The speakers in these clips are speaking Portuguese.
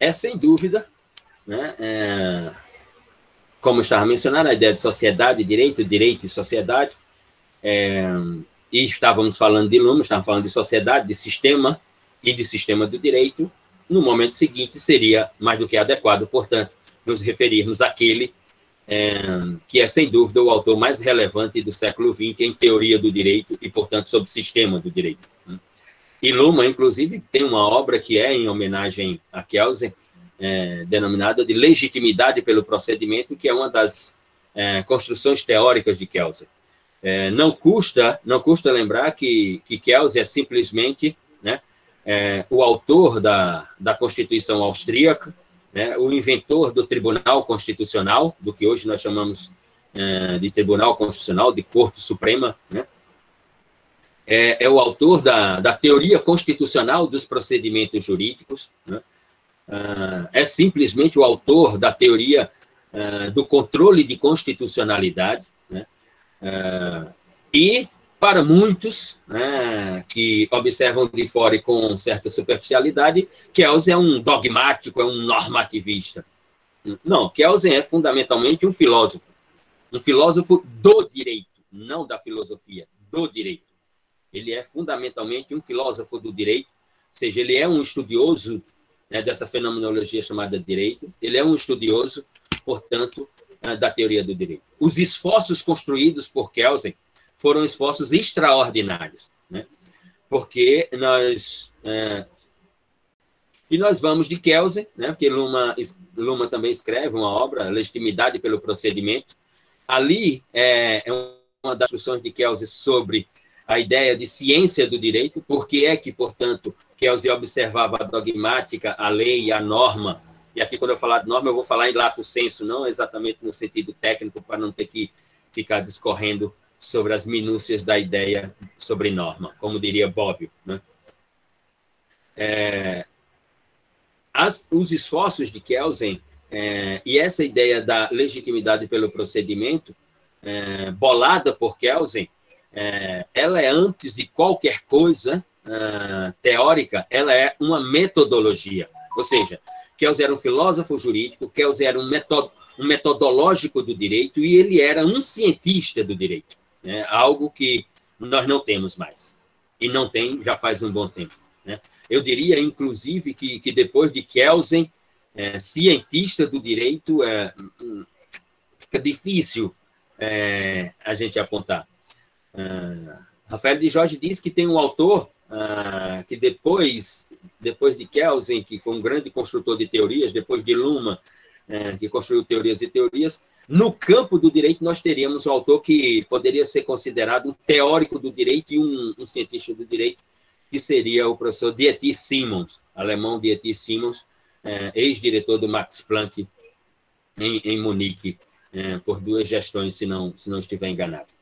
é sem dúvida, né, é, como estava mencionando, a ideia de sociedade, direito, direito e sociedade, é, e estávamos falando de Luma, estávamos falando de sociedade, de sistema e de sistema do direito, no momento seguinte seria mais do que adequado, portanto, nos referirmos àquele é, que é, sem dúvida, o autor mais relevante do século XX em teoria do direito e, portanto, sobre sistema do direito. E Luma, inclusive, tem uma obra que é em homenagem a Kelsen, é, denominada de legitimidade pelo procedimento, que é uma das é, construções teóricas de Kelsen. É, não custa não custa lembrar que, que Kelsen é simplesmente né, é, o autor da, da Constituição Austríaca, né, o inventor do Tribunal Constitucional, do que hoje nós chamamos é, de Tribunal Constitucional, de Corte Suprema, né, é, é, o autor da, da teoria constitucional dos procedimentos jurídicos, né, ah, é simplesmente o autor da teoria ah, do controle de constitucionalidade, né, ah, e para muitos né, que observam de fora e com certa superficialidade, Kelsen é um dogmático, é um normativista. Não, Kelsen é fundamentalmente um filósofo. Um filósofo do direito, não da filosofia, do direito. Ele é fundamentalmente um filósofo do direito, ou seja, ele é um estudioso né, dessa fenomenologia chamada direito, ele é um estudioso, portanto, eh, da teoria do direito. Os esforços construídos por Kelsen foram esforços extraordinários, né? porque nós é, e nós vamos de Kelsen, né? Porque Luma, Luma também escreve uma obra, Legitimidade pelo Procedimento. Ali é, é uma das discussões de Kelsen sobre a ideia de ciência do direito, porque é que, portanto, Kelsen observava a dogmática, a lei, a norma. E aqui, quando eu falar de norma, eu vou falar em lato senso, não exatamente no sentido técnico, para não ter que ficar discorrendo sobre as minúcias da ideia sobre norma, como diria Bobbio. Né? É, as, os esforços de Kelsen é, e essa ideia da legitimidade pelo procedimento, é, bolada por Kelsen, é, ela é, antes de qualquer coisa uh, teórica, ela é uma metodologia. Ou seja, Kelsen era um filósofo jurídico, Kelsen era um, metod, um metodológico do direito e ele era um cientista do direito né? algo que nós não temos mais. E não tem já faz um bom tempo. Né? Eu diria, inclusive, que, que depois de Kelsen, é, cientista do direito, é, fica difícil é, a gente apontar. É, Rafael de Jorge diz que tem um autor ah, que depois, depois de Kelsen, que foi um grande construtor de teorias, depois de Luma, é, que construiu teorias e teorias, no campo do direito, nós teríamos um autor que poderia ser considerado um teórico do direito e um, um cientista do direito, que seria o professor Dieter Simons, alemão Dieter Simons, ex-diretor do Max Planck em, em Munique, por duas gestões, se não, se não estiver enganado.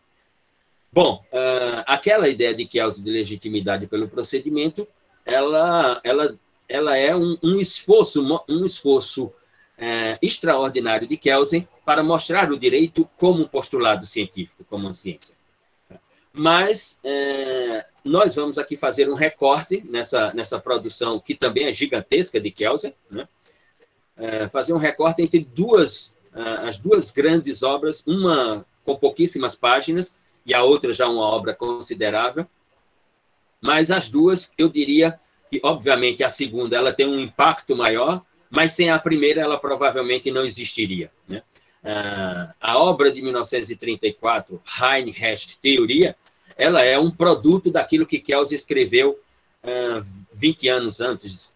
Bom, uh, aquela ideia de que a de legitimidade pelo procedimento, ela, ela, ela é um, um esforço, um esforço é, extraordinário de Kelsen para mostrar o direito como um postulado científico, como uma ciência. Mas é, nós vamos aqui fazer um recorte nessa, nessa produção, que também é gigantesca de Kelsen, né? é, fazer um recorte entre duas, as duas grandes obras, uma com pouquíssimas páginas e a outra já uma obra considerável, mas as duas, eu diria que, obviamente, a segunda ela tem um impacto maior, mas sem a primeira ela provavelmente não existiria. Né? Ah, a obra de 1934, Hein Hest Teoria, ela é um produto daquilo que Kelsen escreveu 20 ah, anos antes,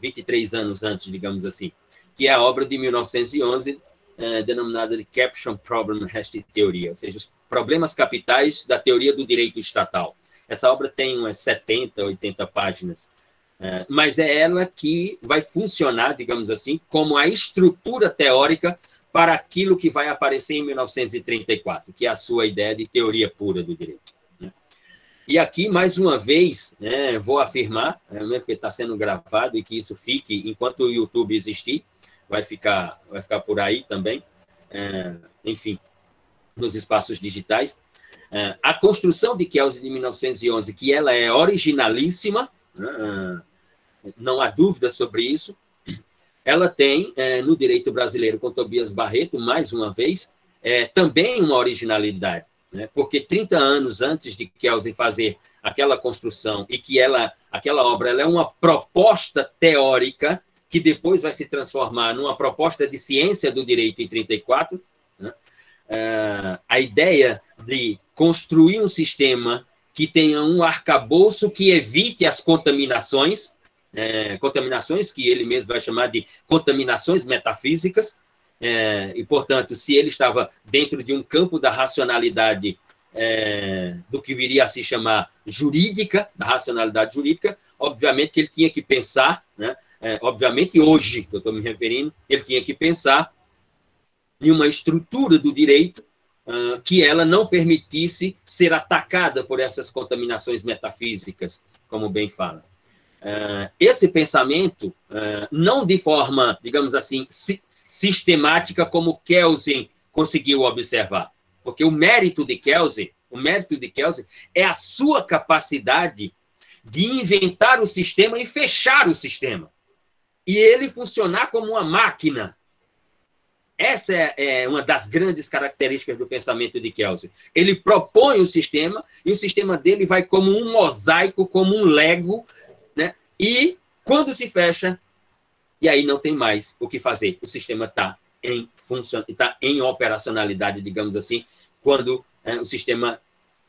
23 ah, anos antes, digamos assim, que é a obra de 1911, denominada de Caption Problem Hest Teoria, ou seja, os problemas capitais da teoria do direito estatal. Essa obra tem umas 70, 80 páginas. É, mas é ela que vai funcionar, digamos assim, como a estrutura teórica para aquilo que vai aparecer em 1934, que é a sua ideia de teoria pura do direito. Né? E aqui, mais uma vez, né, vou afirmar, né, mesmo que está sendo gravado e que isso fique enquanto o YouTube existir, vai ficar, vai ficar por aí também, é, enfim, nos espaços digitais. É, a construção de Kelsey de 1911, que ela é originalíssima, né, não há dúvida sobre isso. ela tem, é, no direito brasileiro, com Tobias Barreto, mais uma vez, é, também uma originalidade. Né? Porque 30 anos antes de Kelsen fazer aquela construção e que ela, aquela obra ela é uma proposta teórica que depois vai se transformar numa proposta de ciência do direito em 34, é, a ideia de construir um sistema que tenha um arcabouço que evite as contaminações, é, contaminações que ele mesmo vai chamar de contaminações metafísicas, é, e, portanto, se ele estava dentro de um campo da racionalidade é, do que viria a se chamar jurídica, da racionalidade jurídica, obviamente que ele tinha que pensar, né, é, obviamente hoje, que eu estou me referindo, ele tinha que pensar em uma estrutura do direito uh, que ela não permitisse ser atacada por essas contaminações metafísicas, como bem fala. Uh, esse pensamento, uh, não de forma, digamos assim, si, sistemática como Kelsen conseguiu observar, porque o mérito de Kelsen, o mérito de Kelsen é a sua capacidade de inventar o sistema e fechar o sistema. E ele funcionar como uma máquina. Essa é, é uma das grandes características do pensamento de Kelsen. Ele propõe o sistema e o sistema dele vai como um mosaico, como um lego, né? E quando se fecha, e aí não tem mais o que fazer. O sistema está em função, está em operacionalidade, digamos assim, quando é, o sistema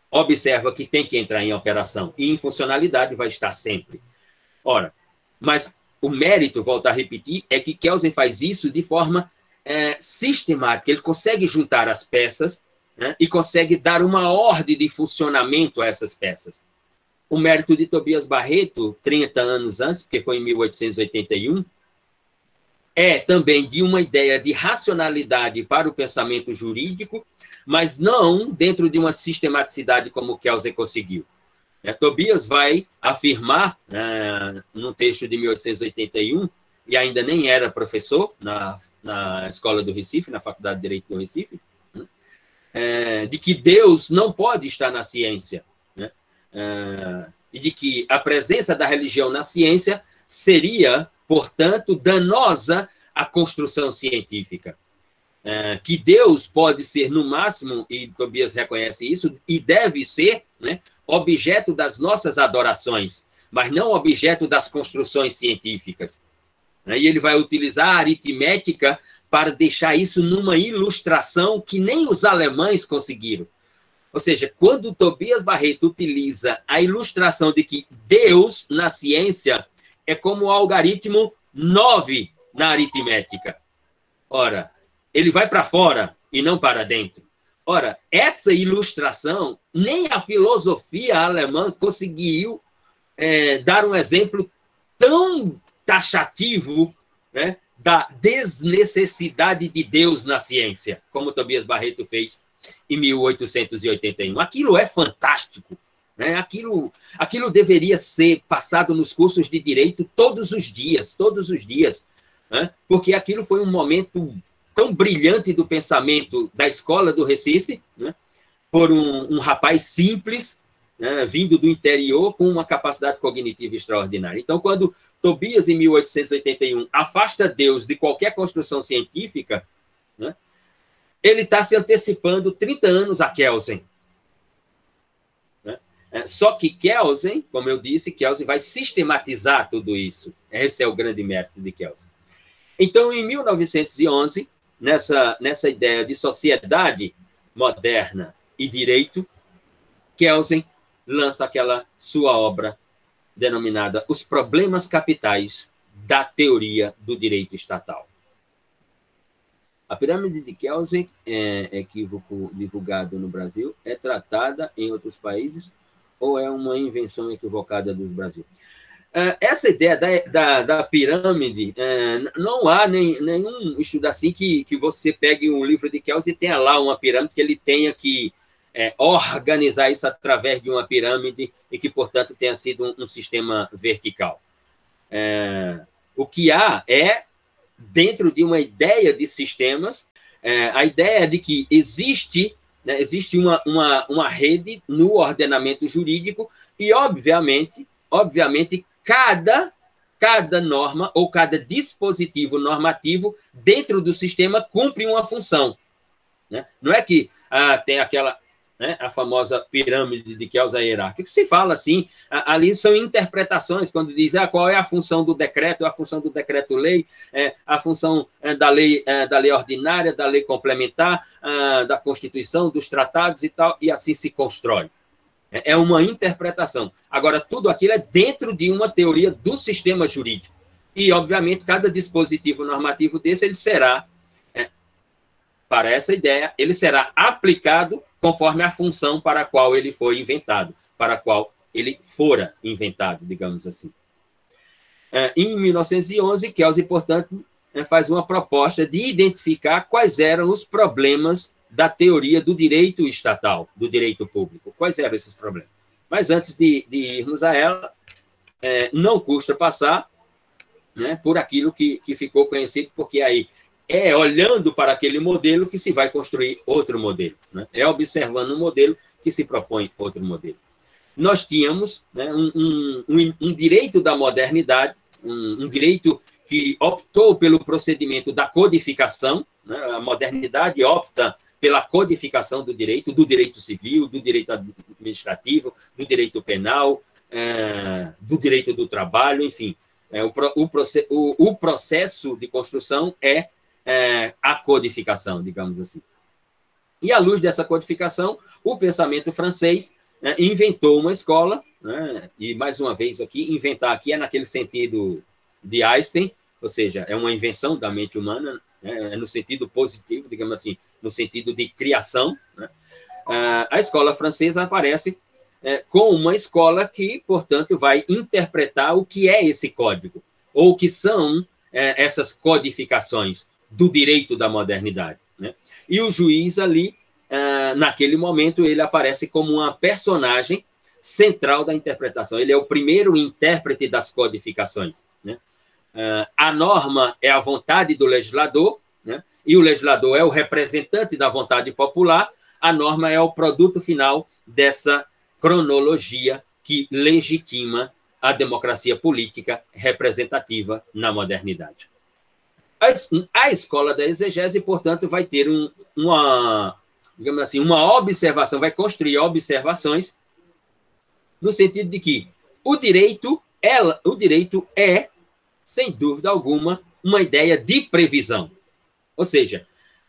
observa que tem que entrar em operação. E em funcionalidade vai estar sempre. Ora, mas o mérito, volto a repetir, é que Kelsen faz isso de forma é, sistemática. Ele consegue juntar as peças né, e consegue dar uma ordem de funcionamento a essas peças. O mérito de Tobias Barreto, 30 anos antes, porque foi em 1881, é também de uma ideia de racionalidade para o pensamento jurídico, mas não dentro de uma sistematicidade como Kelsen conseguiu. É, Tobias vai afirmar, é, num texto de 1881, e ainda nem era professor na, na Escola do Recife, na Faculdade de Direito do Recife, né, é, de que Deus não pode estar na ciência, né, é, e de que a presença da religião na ciência seria portanto, danosa à construção científica. É, que Deus pode ser, no máximo, e Tobias reconhece isso, e deve ser né, objeto das nossas adorações, mas não objeto das construções científicas. Né, e ele vai utilizar a aritmética para deixar isso numa ilustração que nem os alemães conseguiram. Ou seja, quando Tobias Barreto utiliza a ilustração de que Deus, na ciência, é como o algoritmo 9 na aritmética. Ora, ele vai para fora e não para dentro. Ora, essa ilustração, nem a filosofia alemã conseguiu é, dar um exemplo tão taxativo né, da desnecessidade de Deus na ciência, como Tobias Barreto fez em 1881. Aquilo é fantástico. Né? Aquilo, aquilo deveria ser passado nos cursos de direito todos os dias, todos os dias, né? porque aquilo foi um momento tão brilhante do pensamento da escola do Recife, né? por um, um rapaz simples, né? vindo do interior, com uma capacidade cognitiva extraordinária. Então, quando Tobias, em 1881, afasta Deus de qualquer construção científica, né? ele está se antecipando 30 anos a Kelsen. É, só que Kelsen, como eu disse, Kelsen vai sistematizar tudo isso. Esse é o grande mérito de Kelsen. Então, em 1911, nessa, nessa ideia de sociedade moderna e direito, Kelsen lança aquela sua obra denominada Os Problemas Capitais da Teoria do Direito Estatal. A pirâmide de Kelsen, é, equívoco divulgado no Brasil, é tratada em outros países ou é uma invenção equivocada do Brasil? É, essa ideia da, da, da pirâmide, é, não há nem, nenhum estudo assim que, que você pegue um livro de Kelsen e tenha lá uma pirâmide que ele tenha que é, organizar isso através de uma pirâmide e que, portanto, tenha sido um, um sistema vertical. É, o que há é, dentro de uma ideia de sistemas, é, a ideia de que existe né? Existe uma, uma, uma rede no ordenamento jurídico e, obviamente, obviamente, cada cada norma ou cada dispositivo normativo dentro do sistema cumpre uma função. Né? Não é que ah, tem aquela né, a famosa pirâmide de Kelsa hierárquica, que se fala assim, ali são interpretações, quando diz ah, qual é a função do decreto, a função do decreto-lei, é, a função é, da, lei, é, da lei ordinária, da lei complementar, ah, da Constituição, dos tratados e tal, e assim se constrói. É, é uma interpretação. Agora, tudo aquilo é dentro de uma teoria do sistema jurídico. E, obviamente, cada dispositivo normativo desse ele será, é, para essa ideia, ele será aplicado conforme a função para a qual ele foi inventado, para a qual ele fora inventado, digamos assim. É, em 1911, Kelsey, portanto, faz uma proposta de identificar quais eram os problemas da teoria do direito estatal, do direito público. Quais eram esses problemas? Mas antes de, de irmos a ela, é, não custa passar né, por aquilo que, que ficou conhecido, porque aí é olhando para aquele modelo que se vai construir outro modelo. Né? É observando um modelo que se propõe outro modelo. Nós tínhamos né, um, um, um, direito da modernidade, um, um direito que optou pelo procedimento da codificação, né? a modernidade opta pela codificação do direito, do direito civil, do direito administrativo, do direito penal, é, do direito do trabalho, enfim. É, o, o, o, processo de construção é, é a codificação, digamos assim. E à luz dessa codificação, o pensamento francês né, inventou uma escola, né, e mais uma vez aqui, inventar aqui é naquele sentido de Einstein, ou seja, é uma invenção da mente humana, né, no sentido positivo, digamos assim, no sentido de criação. Né? Ah, a escola francesa aparece é, com uma escola que, portanto, vai interpretar o que é esse código, ou o que são é, essas codificações do direito da modernidade. Né? E o juiz ali, ah, naquele momento, ele aparece como uma personagem central da interpretação. Ele é o primeiro intérprete das codificações. Né? Uh, a norma é a vontade do legislador, né? e o legislador é o representante da vontade popular, a norma é o produto final dessa cronologia que legitima a democracia política representativa na modernidade. A, a escola da exegese, portanto, vai ter um, uma, digamos assim, uma observação, vai construir observações no sentido de que o direito, ela, o direito é sem dúvida alguma, uma ideia de previsão. Ou seja,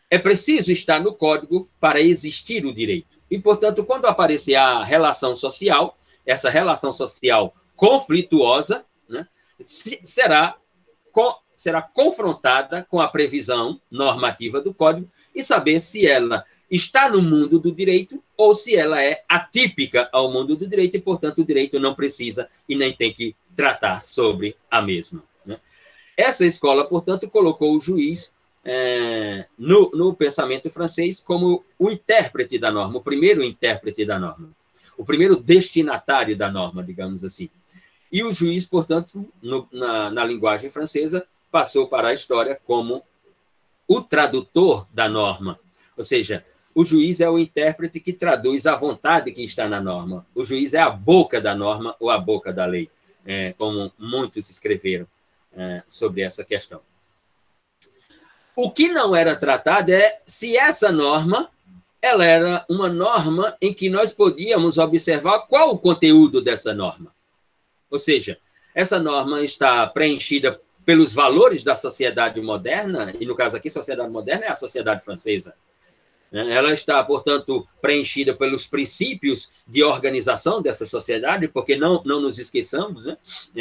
é preciso estar no código para existir o direito. E, portanto, quando aparecer a relação social, essa relação social conflituosa, né, será, será confrontada com a previsão normativa do código e saber se ela está no mundo do direito ou se ela é atípica ao mundo do direito e, portanto, o direito não precisa e nem tem que tratar sobre a mesma. Essa escola, portanto, colocou o juiz é, no, no pensamento francês como o intérprete da norma, o primeiro intérprete da norma, o primeiro destinatário da norma, digamos assim. E o juiz, portanto, no, na, na linguagem francesa, passou para a história como o tradutor da norma. Ou seja, o juiz é o intérprete que traduz a vontade que está na norma. O juiz é a boca da norma ou a boca da lei, é, como muitos escreveram é, sobre essa questão. O que não era tratado é se essa norma ela era uma norma em que nós podíamos observar qual o conteúdo dessa norma. Ou seja, essa norma está preenchida pelos valores da sociedade moderna, e no caso aqui, sociedade moderna é a sociedade francesa. Ela está, portanto, preenchida pelos princípios de organização dessa sociedade, porque não, não nos esqueçamos, né?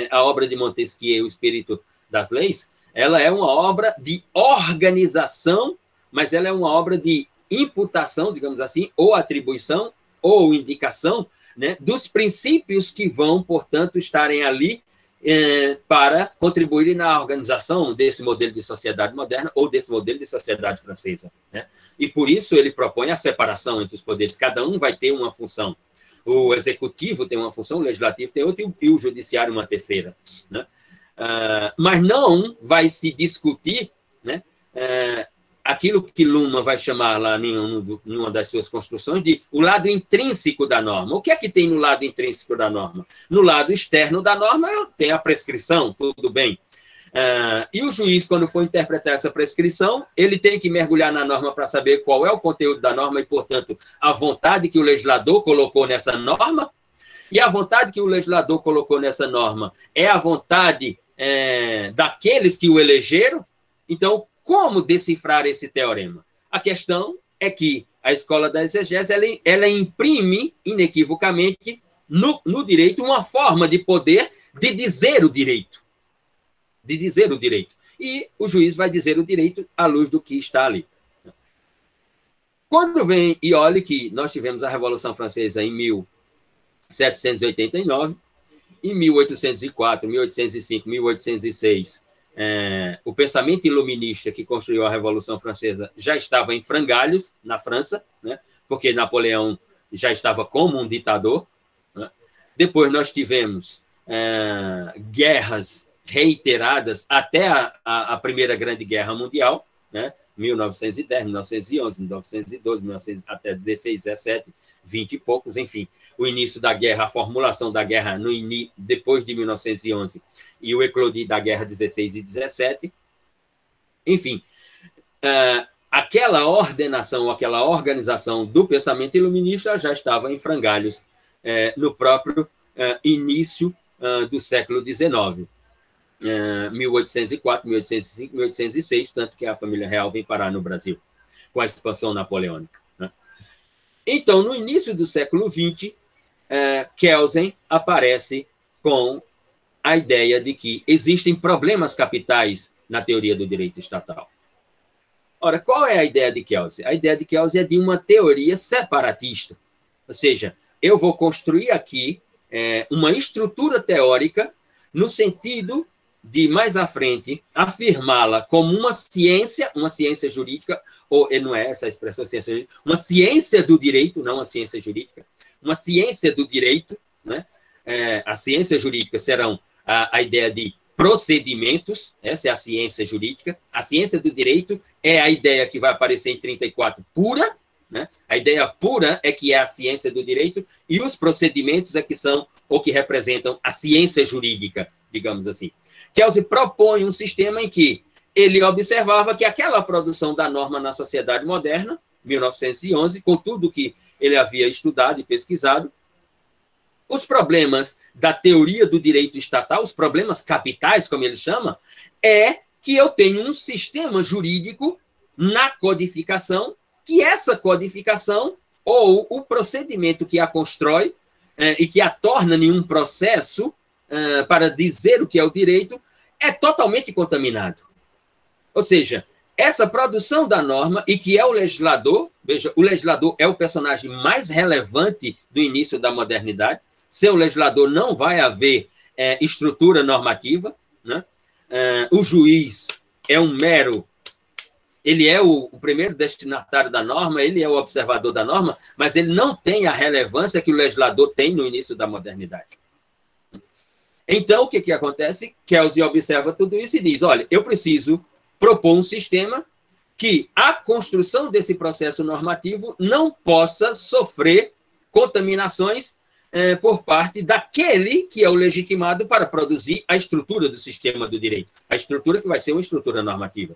a obra de Montesquieu, O Espírito das Leis, ela é uma obra de organização, mas ela é uma obra de imputação, digamos assim, ou atribuição, ou indicação, né, dos princípios que vão, portanto, estarem ali é, para contribuírem na organização desse modelo de sociedade moderna ou desse modelo de sociedade francesa. Né? E por isso ele propõe a separação entre os poderes. Cada um vai ter uma função. O executivo tem uma função, o legislativo tem outra e o judiciário uma terceira. Né? Uh, mas não vai se discutir né, uh, aquilo que Luma vai chamar lá em, uma das suas construções de o lado intrínseco da norma. O que é que tem no lado intrínseco da norma? No lado externo da norma tem a prescrição, tudo bem. Uh, e o juiz, quando for interpretar essa prescrição, ele tem que mergulhar na norma para saber qual é o conteúdo da norma e, portanto, a vontade que o legislador colocou nessa norma. E a vontade que o legislador colocou nessa norma é a vontade é, daqueles que o elegeram. Então, como decifrar esse teorema? A questão é que a escola da exegese ela, ela imprime inequivocamente no, no direito uma forma de poder de dizer o direito. De dizer o direito. E o juiz vai dizer o direito à luz do que está ali. Quando vem, e olhe que nós tivemos a Revolução Francesa em 1789, em 1804, 1805, 1806, é, o pensamento iluminista que construiu a Revolução Francesa já estava em frangalhos na França, né? porque Napoleão já estava como um ditador. Né? Depois nós tivemos é, guerras reiteradas até a, a, a, Primeira Grande Guerra Mundial, né? 1910, 1911, 1912, 19, até 16, 17, 20 e poucos, enfim o início da guerra, a formulação da guerra no depois de 1911 e o eclodir da guerra 16 e 17. Enfim, uh, aquela ordenação, aquela organização do pensamento iluminista já estava em frangalhos uh, no próprio uh, início do século XIX. 1804, 1805, 1806, tanto que a família real vem parar no Brasil com a expansão napoleônica. Né? Então, no início do século XX, é, Kelsen aparece com a ideia de que existem problemas capitais na teoria do direito estatal. Ora, qual é a ideia de Kelsen? A ideia de Kelsen é de uma teoria separatista. Ou seja, eu vou construir aqui é, uma estrutura teórica no sentido de mais à frente afirmá-la como uma ciência, uma ciência jurídica, ou não é essa a expressão ciência jurídica, uma ciência do direito, não uma ciência jurídica, uma ciência do direito, né? É, a ciência jurídica serão a, a ideia de procedimentos, essa é a ciência jurídica. A ciência do direito é a ideia que vai aparecer em 34 pura, né? A ideia pura é que é a ciência do direito e os procedimentos é que são o que representam a ciência jurídica, digamos assim. Kelsey propõe um sistema em que ele observava que aquela produção da norma na sociedade moderna 1911, com tudo que ele havia estudado e pesquisado. Os problemas da teoria do direito estatal, os problemas capitais, como ele chama, é que eu tenho um sistema jurídico na codificação, que essa codificação, ou o procedimento que a constrói é, e que a torna em um processo é, para dizer o que é o direito, é totalmente contaminado. Ou seja, essa produção da norma e que é o legislador, veja, o legislador é o personagem mais relevante do início da modernidade. Sem o legislador não vai haver é, estrutura normativa, né? É, o juiz é um mero, ele é o, o, primeiro destinatário da norma, ele é o observador da norma, mas ele não tem a relevância que o legislador tem no início da modernidade. Então, o que, que acontece? Kelsey observa tudo isso e diz: olha, eu preciso propor um sistema que a construção desse processo normativo não possa sofrer contaminações eh, por parte daquele que é o legitimado para produzir a estrutura do sistema do direito, a estrutura que vai ser uma estrutura normativa.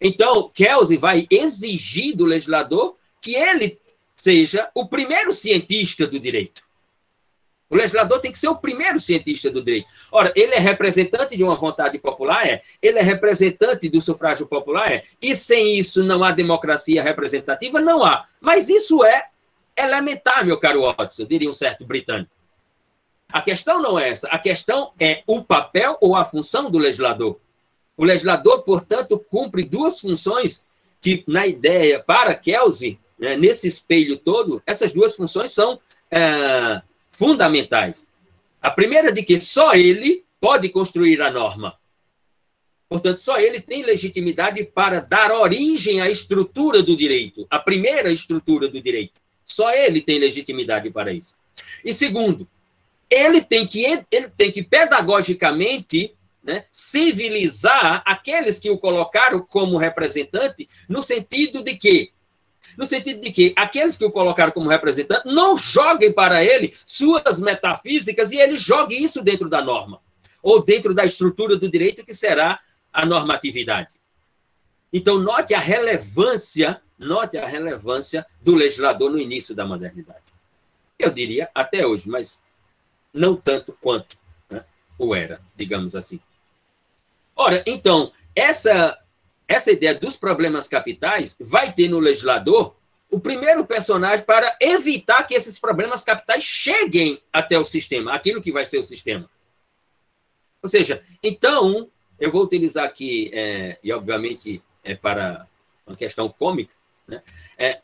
Então, Kelsey vai exigir do legislador que ele seja o primeiro cientista do direito. O legislador tem que ser o primeiro cientista do direito. Ora, ele é representante de uma vontade popular, é. Ele é representante do sufrágio popular, é. E sem isso não há democracia representativa? Não há. Mas isso é elementar, meu caro Watson, diria um certo britânico. A questão não é essa. A questão é o papel ou a função do legislador. O legislador, portanto, cumpre duas funções que, na ideia, para Kelsey, né, nesse espelho todo, essas duas funções são é, fundamentais. A primeira é de que só ele pode construir a norma. Portanto, só ele tem legitimidade para dar origem à estrutura do direito, a primeira estrutura do direito. Só ele tem legitimidade para isso. E segundo, ele tem que, ele tem que pedagogicamente né, civilizar aqueles que o colocaram como representante, no sentido de que no sentido de que aqueles que o colocaram como representante não joguem para ele suas metafísicas e ele jogue isso dentro da norma, ou dentro da estrutura do direito que será a normatividade. Então, note a relevância, note a relevância do legislador no início da modernidade. Eu diria até hoje, mas não tanto quanto né, o era, digamos assim. Ora, então, essa, essa ideia dos problemas capitais vai ter no legislador o primeiro personagem para evitar que esses problemas capitais cheguem até o sistema, aquilo que vai ser o sistema. Ou seja, então, eu vou utilizar aqui, é, e obviamente é para uma questão cômica, né? é,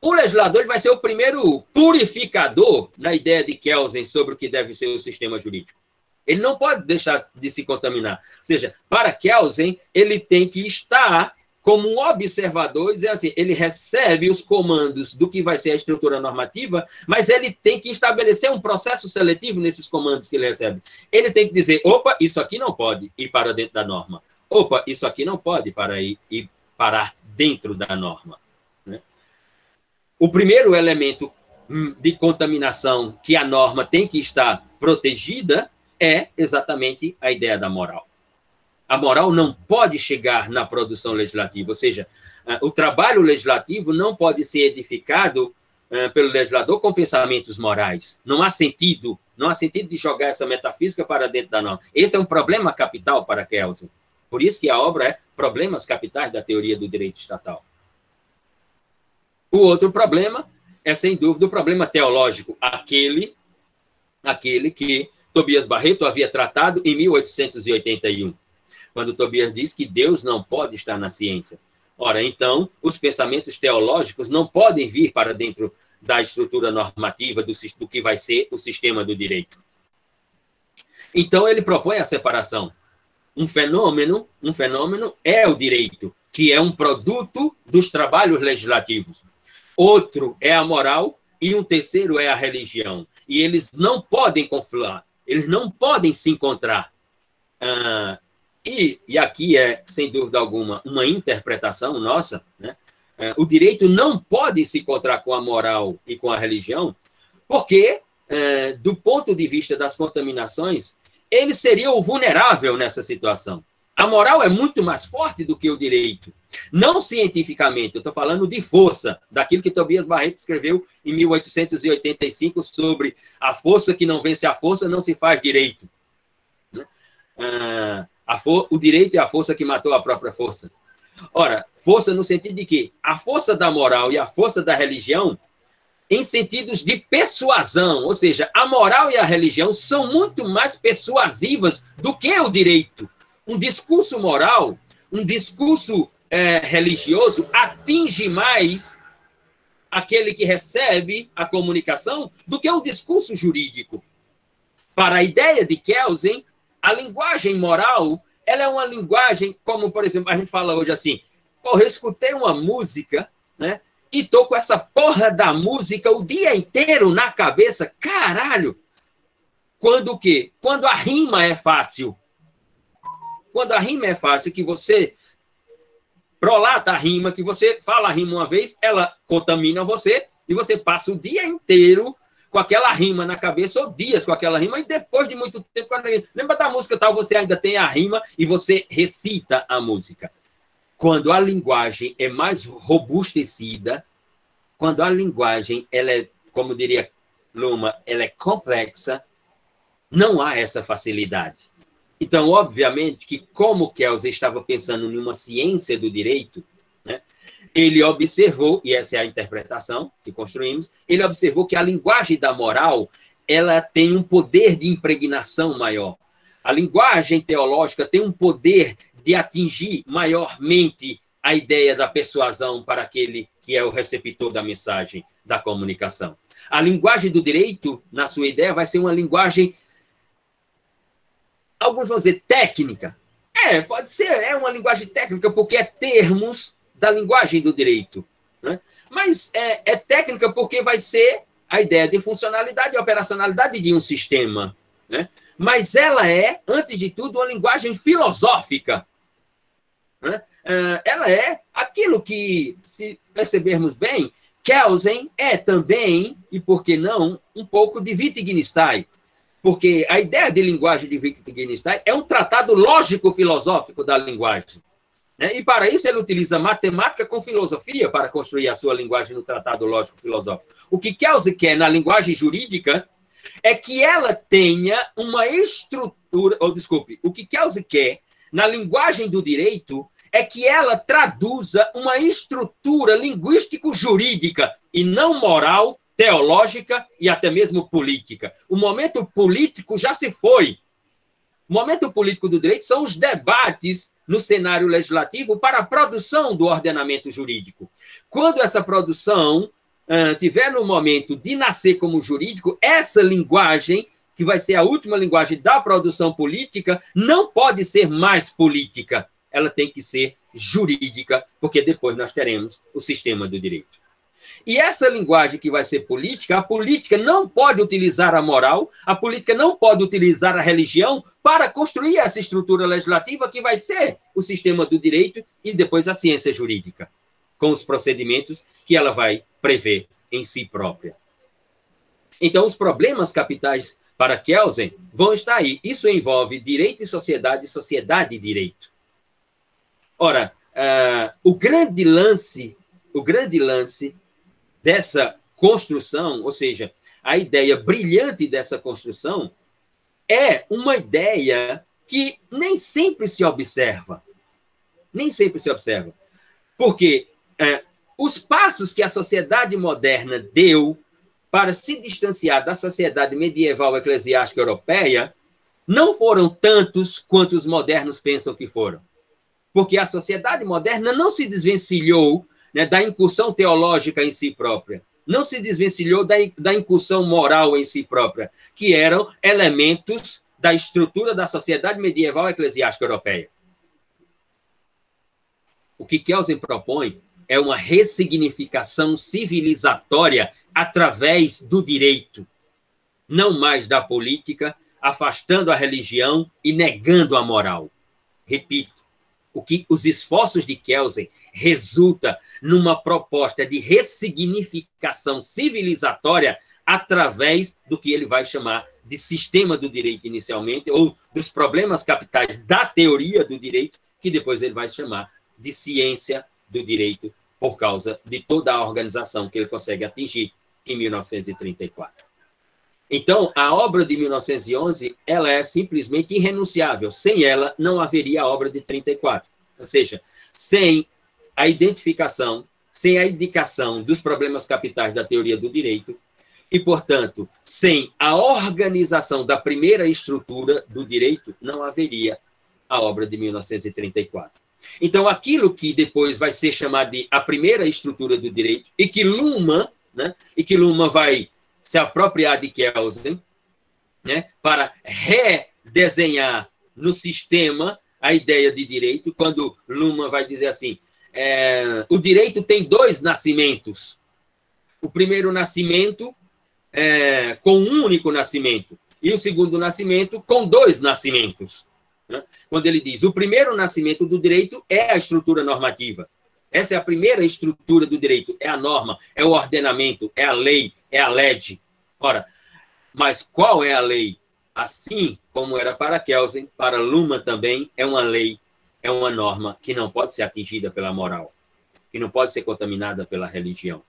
o legislador vai ser o primeiro purificador na ideia de Kelsen sobre o que deve ser o sistema jurídico. Ele não pode deixar de se contaminar. Ou seja, para Kelsen, ele tem que estar como um observador, dizer assim, ele recebe os comandos do que vai ser a estrutura normativa, mas ele tem que estabelecer um processo seletivo nesses comandos que ele recebe. Ele tem que dizer, opa, isso aqui não pode ir para dentro da norma. Opa, isso aqui não pode para ir, ir parar dentro da norma. Né? O primeiro elemento hum, de contaminação que a norma tem que estar protegida é exatamente a ideia da moral. A moral não pode chegar na produção legislativa, ou seja, o trabalho legislativo não pode ser edificado ah, pelo legislador com pensamentos morais. Não há sentido, não há sentido de jogar essa metafísica para dentro da norma. Esse é um problema capital para Kelsen. Por isso que a obra é Problemas Capitais da Teoria do Direito Estatal. O outro problema é, sem dúvida, o problema teológico, aquele, aquele que Tobias Barreto havia tratado em 1881, quando Tobias diz que Deus não pode estar na ciência. Ora, então, os pensamentos teológicos não podem vir para dentro da estrutura normativa do, do que vai ser o sistema do direito. Então, ele propõe a separação. Um fenômeno, um fenômeno é o direito, que é um produto dos trabalhos legislativos. Outro é a moral e um terceiro é a religião. E eles não podem confluir, eles não podem se encontrar. Ah, e, e aqui é, sem dúvida alguma, uma interpretação nossa, né? Ah, o direito não pode se encontrar com a moral e com a religião, porque, ah, do ponto de vista das contaminações, ele seria o vulnerável nessa situação. A moral é muito mais forte do que o direito. Não cientificamente, eu estou falando de força, daquilo que Tobias Barreto escreveu em 1885 sobre a força que não vence a força não se faz direito. Né? Ah, o direito é a força que matou a própria força. Ora, força no sentido de que a força da moral e a força da religião em sentidos de persuasão, ou seja, a moral e a religião são muito mais persuasivas do que o direito. Um discurso moral, um discurso é, religioso atinge mais aquele que recebe a comunicação do que o discurso jurídico. Para a ideia de Kelsen, a linguagem moral ela é uma linguagem, como, por exemplo, a gente fala hoje assim, porra, eu escutei uma música, né? E tô com essa porra da música o dia inteiro na cabeça, caralho! Quando o quê? Quando a rima é fácil. Quando a rima é fácil, que você prolata a rima, que você fala a rima uma vez, ela contamina você e você passa o dia inteiro com aquela rima na cabeça, ou dias com aquela rima, e depois de muito tempo, lembra da música tal, você ainda tem a rima e você recita a música. Quando a linguagem é mais robustecida, quando a linguagem, ela é, como diria Luma, ela é complexa, não há essa facilidade. Então, obviamente que como Kelsen estava pensando numa ciência do direito, né, ele observou, e essa é a interpretação que construímos, ele observou que a linguagem da moral ela tem um poder de impregnação maior. A linguagem teológica tem um poder de atingir maiormente a ideia da persuasão para aquele que é o receptor da mensagem, da comunicação. A linguagem do direito, na sua ideia, vai ser uma linguagem, alguns vão dizer técnica. É, pode ser, é uma linguagem técnica, porque é termos da linguagem do direito. Né? Mas é, é técnica porque vai ser a ideia de funcionalidade e operacionalidade de um sistema. Né? mas ela é, antes de tudo, uma linguagem filosófica. Né? Ah, ela é aquilo que, se percebermos bem, Kelsen é também, e por que não, um pouco de Wittgenstein. Porque a ideia de linguagem de Wittgenstein é um tratado lógico-filosófico da linguagem. Né? E para isso ele utiliza matemática com filosofia para construir a sua linguagem no tratado lógico-filosófico. O que Kelsen quer na linguagem jurídica é que ela tenha uma estrutura, ou desculpe, o que Kelsen quer na linguagem do direito é que ela traduza uma estrutura linguístico-jurídica e não moral, teológica e até mesmo política. O momento político já se foi. O momento político do direito são os debates no cenário legislativo para a produção do ordenamento jurídico. Quando essa produção uh, tiver no momento de nascer como jurídico, essa linguagem, que vai ser a última linguagem da produção política, não pode ser mais política ela tem que ser jurídica, porque depois nós teremos o sistema do direito. E essa linguagem que vai ser política, a política não pode utilizar a moral, a política não pode utilizar a religião para construir essa estrutura legislativa que vai ser o sistema do direito e depois a ciência jurídica, com os procedimentos que ela vai prever em si própria. Então, os problemas capitais para Kelsen vão estar aí. Isso envolve direito e sociedade, sociedade e direito. Ora, uh, o grande lance, o grande lance dessa construção, ou seja, a ideia brilhante dessa construção é uma ideia que nem sempre se observa. Nem sempre se observa. Porque uh, os passos que a sociedade moderna deu para se distanciar da sociedade medieval eclesiástica europeia não foram tantos quanto os modernos pensam que foram porque a sociedade moderna não se desvencilhou né, da incursão teológica em si própria, não se desvencilhou da, da incursão moral em si própria, que eram elementos da estrutura da sociedade medieval eclesiástica europeia. O que Kelsen propõe é uma ressignificação civilizatória através do direito, não mais da política, afastando a religião e negando a moral. Repito, o que os esforços de Kelsen resulta numa proposta de ressignificação civilizatória através do que ele vai chamar de sistema do direito inicialmente ou dos problemas capitais da teoria do direito, que depois ele vai chamar de ciência do direito por causa de toda a organização que ele consegue atingir em 1934. Então, a obra de 1911, ela é simplesmente irrenunciável. Sem ela, não haveria a obra de 34. Ou seja, sem a identificação, sem a indicação dos problemas capitais da teoria do direito, e, portanto, sem a organização da primeira estrutura do direito, não haveria a obra de 1934. Então, aquilo que depois vai ser chamado de a primeira estrutura do direito, e que Luma, né, e que Luma vai se apropriar de Kelsen, né, para redesenhar no sistema a ideia de direito, quando Luma vai dizer assim: é, o direito tem dois nascimentos. O primeiro nascimento é, com um único nascimento, e o segundo nascimento com dois nascimentos. Né? Quando ele diz: o primeiro nascimento do direito é a estrutura normativa. Essa é a primeira estrutura do direito, é a norma, é o ordenamento, é a lei, é a lei. Ora, mas qual é a lei? Assim como era para Kelsen, para Luma também é uma lei, é uma norma que não pode ser atingida pela moral, que não pode ser contaminada pela religião.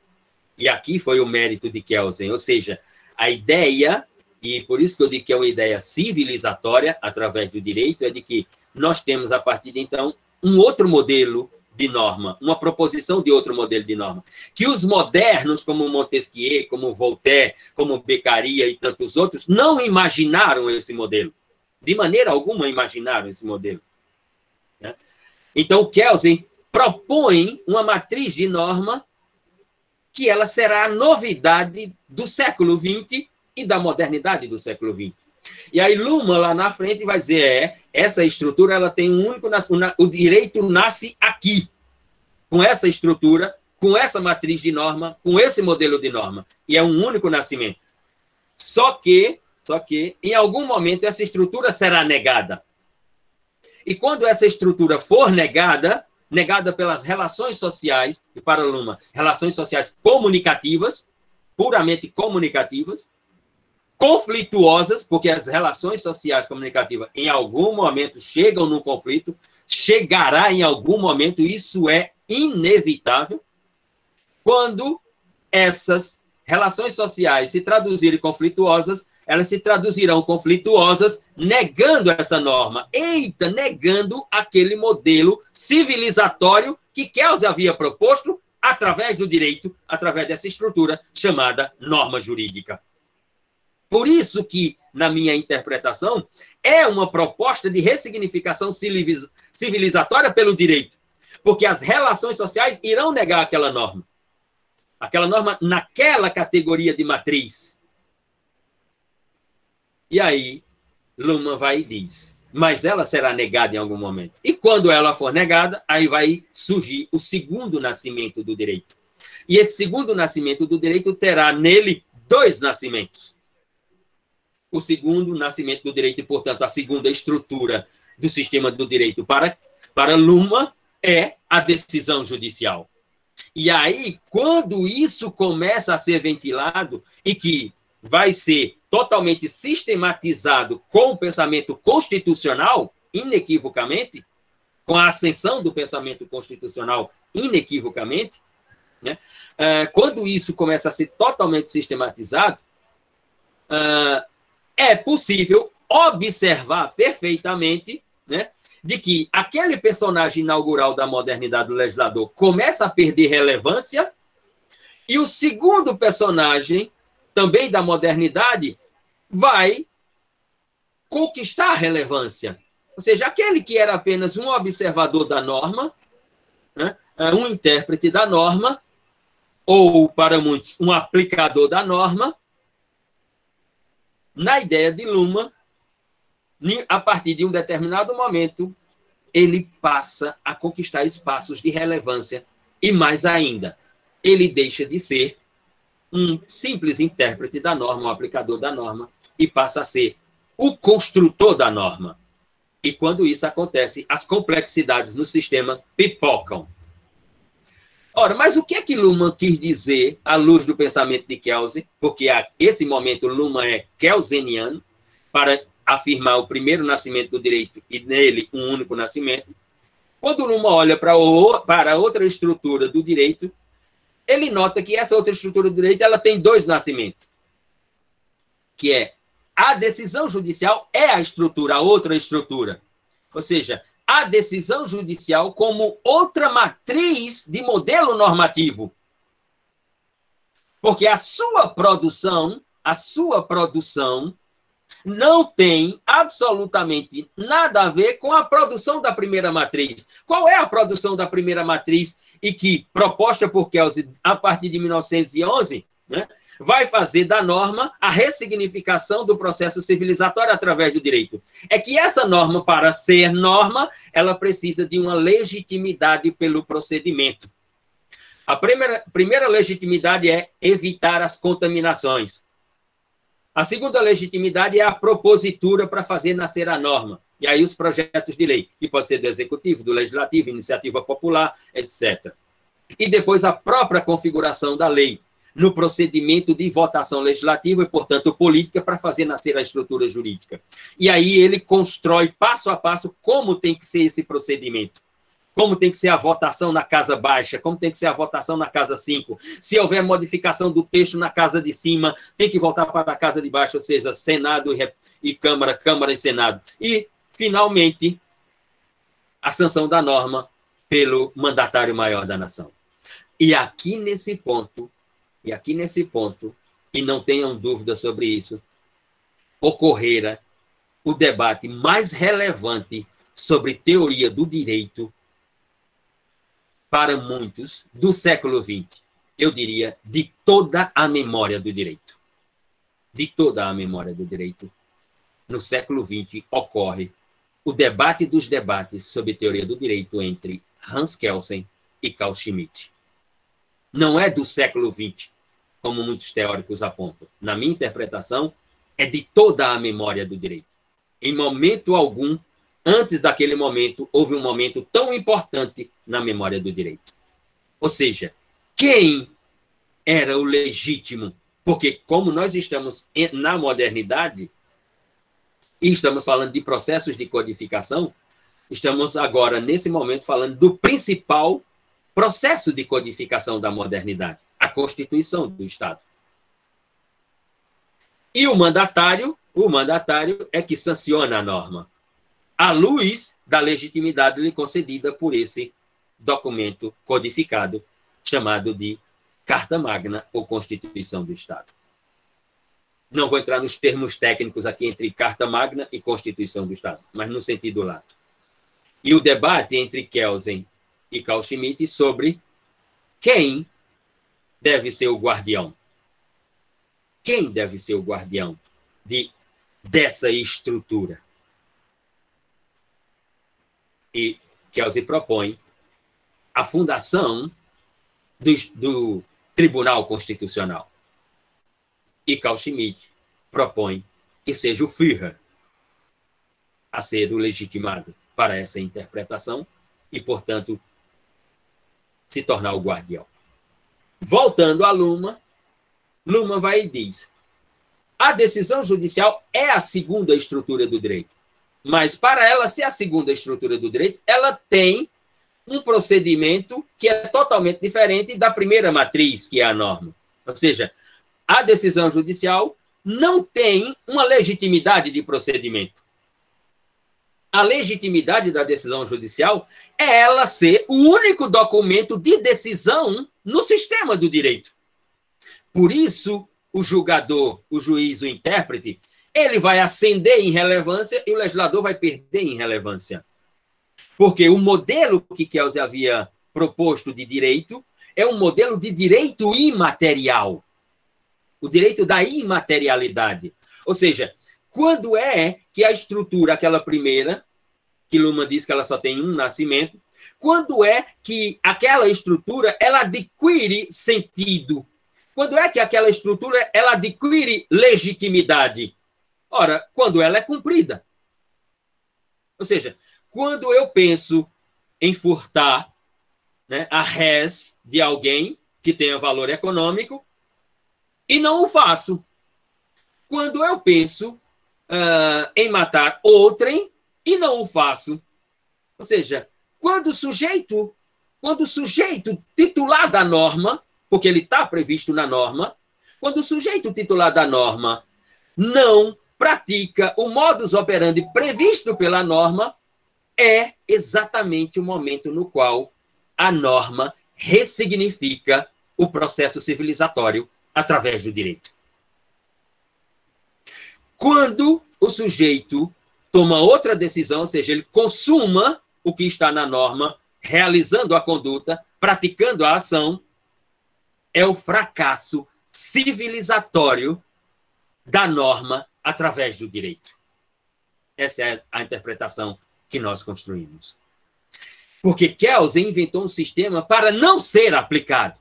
E aqui foi o mérito de Kelsen, ou seja, a ideia, e por isso que eu digo que é uma ideia civilizatória através do direito, é de que nós temos a partir de então um outro modelo de norma, uma proposição de outro modelo de norma, que os modernos, como Montesquieu, como Voltaire, como Beccaria e tantos outros, não imaginaram esse modelo. De maneira alguma imaginaram esse modelo. Né? Então, Kelsen propõe uma matriz de norma que ela será a novidade do século XX e da modernidade do século XX. E aí Luma lá na frente vai dizer, é, essa estrutura ela tem um único o direito nasce aqui. Com essa estrutura, com essa matriz de norma, com esse modelo de norma, e é um único nascimento. Só que Só que, em algum momento, essa estrutura será negada. E quando essa estrutura for negada, negada pelas relações sociais, e para Luma, relações sociais comunicativas, puramente comunicativas, conflituosas, porque as relações sociais comunicativas em algum momento chegam no conflito, chegará em algum momento, isso é inevitável. Quando essas relações sociais se traduzirem conflituosas, elas se traduzirão conflituosas negando essa norma. Eita, negando aquele modelo civilizatório que Kelsen havia proposto através do direito, através dessa estrutura chamada norma jurídica. Por isso que, na minha interpretação, é uma proposta de ressignificação civilizatória pelo direito, porque as relações sociais irão negar aquela norma. Aquela norma naquela categoria de matriz. E aí, Luhmann vai e diz: mas ela será negada em algum momento. E quando ela for negada, aí vai surgir o segundo nascimento do direito. E esse segundo nascimento do direito terá nele dois nascimentos. O segundo nascimento do direito, e, portanto, a segunda estrutura do sistema do direito para, para Luma é a decisão judicial. E aí, quando isso começa a ser ventilado e que vai ser totalmente sistematizado com o pensamento constitucional, inequivocamente, com a ascensão do pensamento constitucional, inequivocamente, né? Uh, quando isso começa a ser totalmente sistematizado, uh, é possível observar perfeitamente né, de que aquele personagem inaugural da modernidade do legislador começa a perder relevância e o segundo personagem também da modernidade, vai conquistar relevância. Ou seja, aquele que era apenas um observador da norma, né, é um intérprete da norma, ou, para muitos, um aplicador da norma, na ideia de Luma, a partir de um determinado momento, ele passa a conquistar espaços de relevância e, mais ainda, ele deixa de ser um simples intérprete da norma, um aplicador da norma, e passa a ser o construtor da norma. E quando isso acontece, as complexidades no sistema pipocam. Ora, mas o que é que Luhmann quis dizer à luz do pensamento de Kelsen? Porque a esse momento Luhmann é kelseniano, para afirmar o primeiro nascimento do direito e nele um único nascimento. Quando Luhmann olha para, o, para outra estrutura do direito, ele nota que essa outra estrutura do direito ela tem dois nascimentos, que é a decisão judicial é a estrutura, a outra estrutura. Ou seja, a decisão judicial como outra matriz de modelo normativo. Porque a sua produção, a sua produção não tem absolutamente nada a ver com a produção da primeira matriz. Qual é a produção da primeira matriz e que, proposta por Kelsey a partir de 1911, né, vai fazer da norma a ressignificação do processo civilizatório através do direito. É que essa norma, para ser norma, ela precisa de uma legitimidade pelo procedimento. A primeira, primeira legitimidade é evitar as contaminações. A segunda legitimidade é a propositura para fazer nascer a norma. E aí os projetos de lei, que pode ser do executivo, do legislativo, iniciativa popular, etc. E depois a própria configuração da lei, no procedimento de votação legislativa e, portanto, política, para fazer nascer a estrutura jurídica. E aí ele constrói passo a passo como tem que ser esse procedimento como tem que ser a votação na casa baixa, como tem que ser a votação na casa 5. Se houver modificação do texto na casa de cima, tem que voltar para a casa de baixo, ou seja, Senado e, e Câmara, Câmara e Senado. E, finalmente, a sanção da norma pelo mandatário maior da nação. E aqui nesse ponto, e aqui nesse ponto, e não tenham dúvida sobre isso, ocorrera o debate mais relevante sobre teoria do direito para muitos, do século XX. Eu diria, de toda a memória do direito. De toda a memória do direito. No século XX ocorre o debate dos debates sobre teoria do direito entre Hans Kelsen e Carl Schmitt. Não é do século XX, como muitos teóricos apontam. Na minha interpretação, é de toda a memória do direito. Em momento algum, antes daquele momento, houve um momento tão importante na memória do direito. Ou seja, quem era o legítimo? Porque, como nós estamos na modernidade, e estamos falando de processos de codificação, estamos agora, nesse momento, falando do principal processo de codificação da modernidade, a Constituição do Estado. E o mandatário, o mandatário é que sanciona a norma, à luz da legitimidade lhe concedida por esse documento codificado, chamado de Carta Magna ou Constituição do Estado. Não vou entrar nos termos técnicos aqui entre Carta Magna e Constituição do Estado, mas no sentido lato. E o debate entre Kelsen e Carl Schmitt sobre quem deve ser o guardião. Quem deve ser o guardião de, dessa estrutura? E Kelsen propõe a fundação do, do Tribunal Constitucional. E Carl Schmitt propõe que seja o Führer a ser o legitimado para essa interpretação e, portanto, se tornar o guardião. Voltando a Luma, Luma vai e diz: a decisão judicial é a segunda estrutura do direito. Mas para ela ser a segunda estrutura do direito, ela tem um procedimento que é totalmente diferente da primeira matriz, que é a norma. Ou seja, a decisão judicial não tem uma legitimidade de procedimento a legitimidade da decisão judicial é ela ser o único documento de decisão no sistema do direito. Por isso, o julgador, o juiz, o intérprete, ele vai ascender em relevância e o legislador vai perder em relevância. Porque o modelo que Kelsey havia proposto de direito é um modelo de direito imaterial. O direito da imaterialidade. Ou seja, quando é que a estrutura, aquela primeira, que Luma diz que ela só tem um nascimento, quando é que aquela estrutura ela adquire sentido? Quando é que aquela estrutura ela adquire legitimidade? Ora, quando ela é cumprida. Ou seja, quando eu penso em furtar né, a res de alguém que tenha valor econômico e não o faço. Quando eu penso uh, em matar outrem e não o faço. Ou seja, quando o sujeito, quando o sujeito titular da norma, porque ele está previsto na norma, quando o sujeito titular da norma não pratica o modus operandi previsto pela norma, é exatamente o momento no qual a norma ressignifica o processo civilizatório através do direito. Quando o sujeito toma outra decisão, ou seja, ele consuma o que está na norma, realizando a conduta, praticando a ação, é o fracasso civilizatório da norma através do direito. Essa é a interpretação que nós construímos. Porque Kelsen inventou um sistema para não ser aplicado.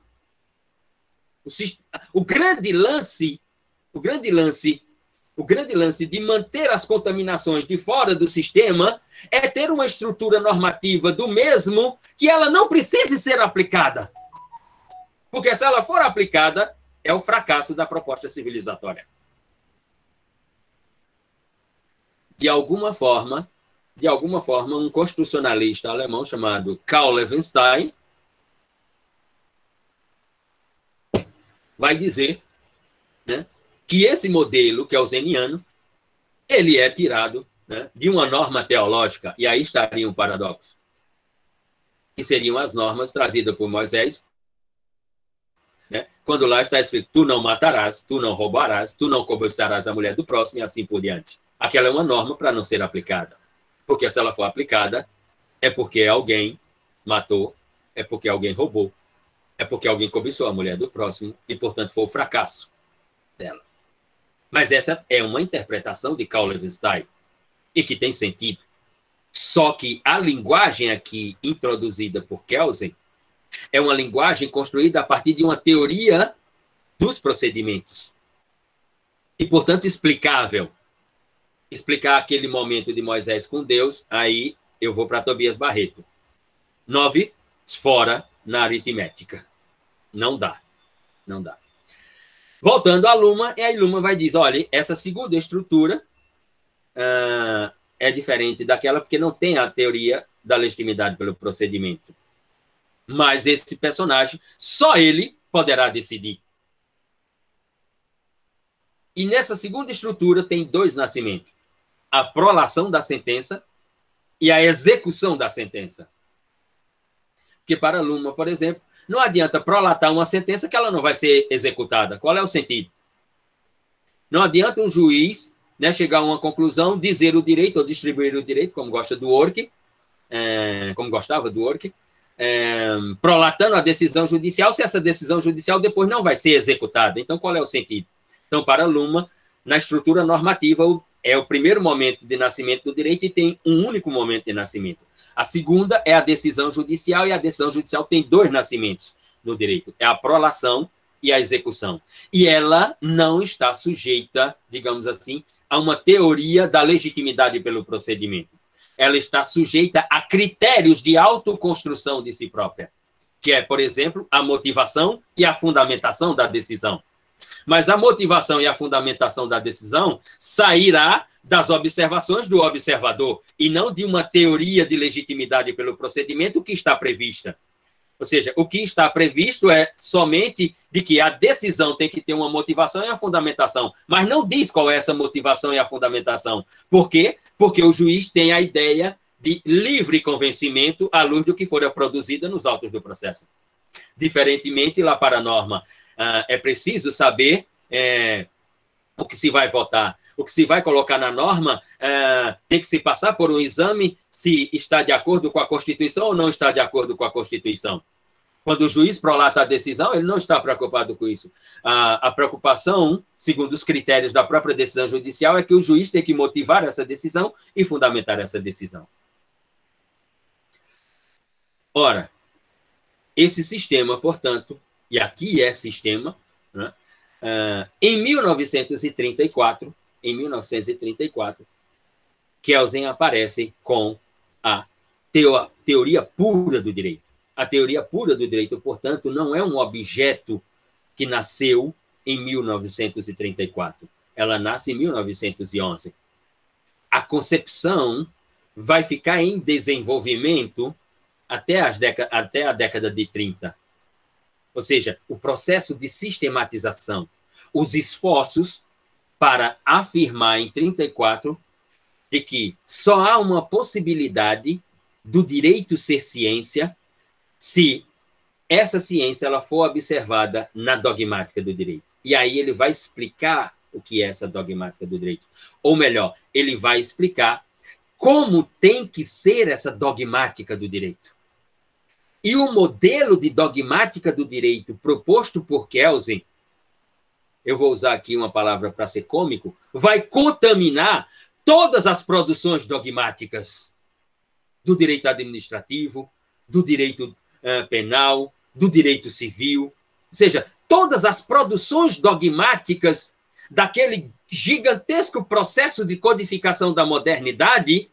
O, o grande lance, o grande lance o grande lance de manter as contaminações de fora do sistema é ter uma estrutura normativa do mesmo que ela não precise ser aplicada. Porque se ela for aplicada, é o fracasso da proposta civilizatória. De alguma forma, de alguma forma, um constitucionalista alemão chamado Karl Levenstein vai dizer que esse modelo, que é o zeniano, ele é tirado né, de uma norma teológica, e aí estaria um paradoxo. Que seriam as normas trazidas por Moisés, né, quando lá está escrito: tu não matarás, tu não roubarás, tu não cobiçarás a mulher do próximo, e assim por diante. Aquela é uma norma para não ser aplicada. Porque se ela for aplicada, é porque alguém matou, é porque alguém roubou, é porque alguém cobiçou a mulher do próximo, e, portanto, foi o fracasso dela. Mas essa é uma interpretação de Carl Levenstein e que tem sentido. Só que a linguagem aqui introduzida por Kelsen é uma linguagem construída a partir de uma teoria dos procedimentos. e, portanto, explicável. Explicar aquele momento de Moisés com Deus, aí eu vou para Tobias Barreto. Nove, fora na aritmética. Não dá. Não dá. Voltando à Luma, e aí Luma vai dizer, olha, essa segunda estrutura uh, é diferente daquela porque não tem a teoria da legitimidade pelo procedimento. Mas esse personagem, só ele poderá decidir. E nessa segunda estrutura tem dois nascimentos: a prolação da sentença e a execução da sentença. Porque para Luma, por exemplo, não adianta prolatar uma sentença que ela não vai ser executada. Qual é o sentido? Não adianta um juiz né, chegar a uma conclusão, dizer o direito ou distribuir o direito, como gosta do Ork, é, como gostava do Ork, é, prolatando a decisão judicial, se essa decisão judicial depois não vai ser executada. Então, qual é o sentido? Então, para Luma, na estrutura normativa, é o primeiro momento de nascimento do direito e tem um único momento de nascimento. A segunda é a decisão judicial, e a decisão judicial tem dois nascimentos no direito: é a prolação e a execução. E ela não está sujeita, digamos assim, a uma teoria da legitimidade pelo procedimento. Ela está sujeita a critérios de autoconstrução de si própria, que é, por exemplo, a motivação e a fundamentação da decisão. Mas a motivação e a fundamentação da decisão sairá das observações do observador e não de uma teoria de legitimidade pelo procedimento que está prevista. Ou seja, o que está previsto é somente de que a decisão tem que ter uma motivação e a fundamentação, mas não diz qual é essa motivação e a fundamentação. Por quê? Porque o juiz tem a ideia de livre convencimento à luz do que for produzido nos autos do processo. Diferentemente, lá para a norma, ah, é preciso saber é, o que se vai votar, o que se vai colocar na norma, é, tem que se passar por um exame se está de acordo com a Constituição ou não está de acordo com a Constituição. Quando o juiz prolata a decisão, ele não está preocupado com isso. A, a preocupação, segundo os critérios da própria decisão judicial, é que o juiz tem que motivar essa decisão e fundamentar essa decisão. Ora, esse sistema, portanto, e aqui é sistema, né, uh, em 1934, em 1934, Kelsen aparece com a teo teoria pura do direito. A teoria pura do direito, portanto, não é um objeto que nasceu em 1934. Ela nasce em 1911. A concepção vai ficar em desenvolvimento até, as até a década de 30. Ou seja, o processo de sistematização, os esforços para afirmar em 34 de que só há uma possibilidade do direito ser ciência se essa ciência ela for observada na dogmática do direito. E aí ele vai explicar o que é essa dogmática do direito. Ou melhor, ele vai explicar como tem que ser essa dogmática do direito. E o modelo de dogmática do direito proposto por Kelsen, eu vou usar aqui uma palavra para ser cômico, vai contaminar todas as produções dogmáticas do direito administrativo, do direito uh, penal, do direito civil, ou seja, todas as produções dogmáticas daquele gigantesco processo de codificação da modernidade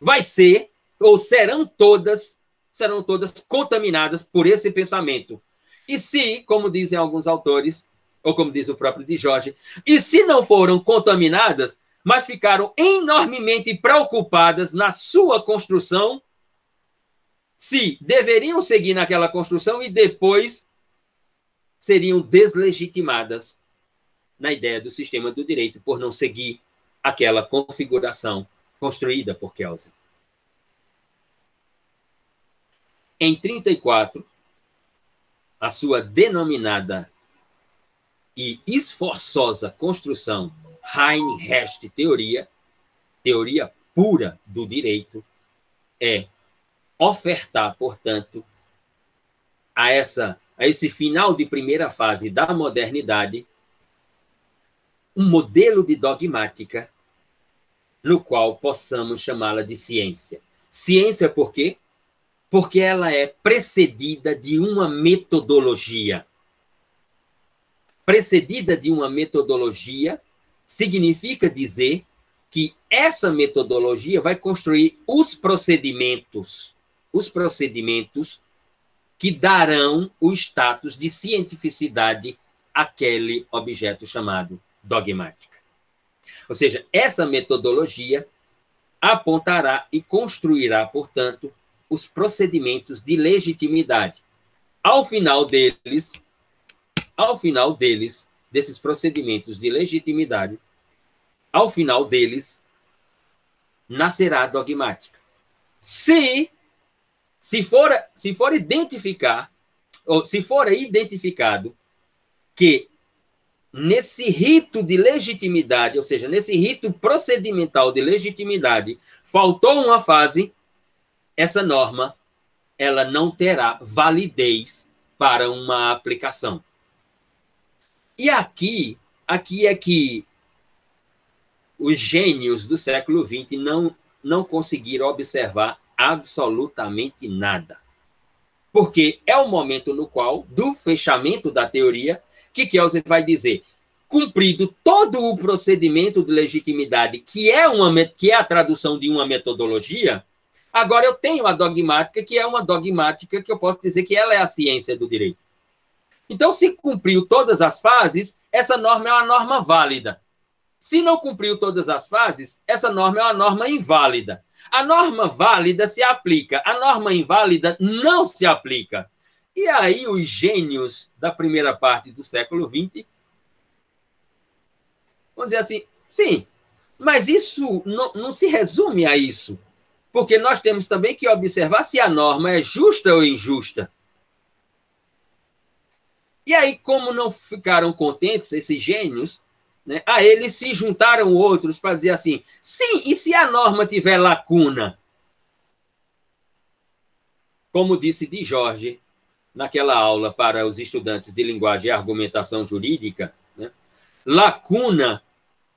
vai ser ou serão todas serão todas contaminadas por esse pensamento. E se, como dizem alguns autores, ou como diz o próprio de Jorge, e se não foram contaminadas, mas ficaram enormemente preocupadas na sua construção, se deveriam seguir naquela construção e depois seriam deslegitimadas na ideia do sistema do direito por não seguir aquela configuração construída por Kelsen. Em 34, a sua denominada e esforçosa construção Heine-Hest teoria, teoria pura do direito, é ofertar, portanto, a essa a esse final de primeira fase da modernidade um modelo de dogmática no qual possamos chamá-la de ciência. Ciência por quê? Porque ela é precedida de uma metodologia. Precedida de uma metodologia significa dizer que essa metodologia vai construir os procedimentos, os procedimentos que darão o status de cientificidade àquele objeto chamado dogmática. Ou seja, essa metodologia apontará e construirá, portanto, os procedimentos de legitimidade. Ao final deles, ao final deles, desses procedimentos de legitimidade, ao final deles, nascerá a dogmática. Se se for se for identificar ou se for identificado que nesse rito de legitimidade, ou seja, nesse rito procedimental de legitimidade, faltou uma fase, essa norma ela não terá validez para uma aplicação. E aqui, aqui é que os gênios do século XX não, não conseguiram observar absolutamente nada. Porque é o momento no qual, do fechamento da teoria, que Kelsen vai dizer, cumprido todo o procedimento de legitimidade, que é, uma, que é a tradução de uma metodologia, agora eu tenho a dogmática, que é uma dogmática que eu posso dizer que ela é a ciência do direito. Então, se cumpriu todas as fases, essa norma é uma norma válida. Se não cumpriu todas as fases, essa norma é uma norma inválida. A norma válida se aplica, a norma inválida não se aplica. E aí os gênios da primeira parte do século XX vão dizer assim, sim, mas isso não, não se resume a isso. Porque nós temos também que observar se a norma é justa ou injusta. E aí, como não ficaram contentes esses gênios, né, a eles se juntaram outros para dizer assim: sim, e se a norma tiver lacuna? Como disse de Jorge naquela aula para os estudantes de linguagem e argumentação jurídica, né, lacuna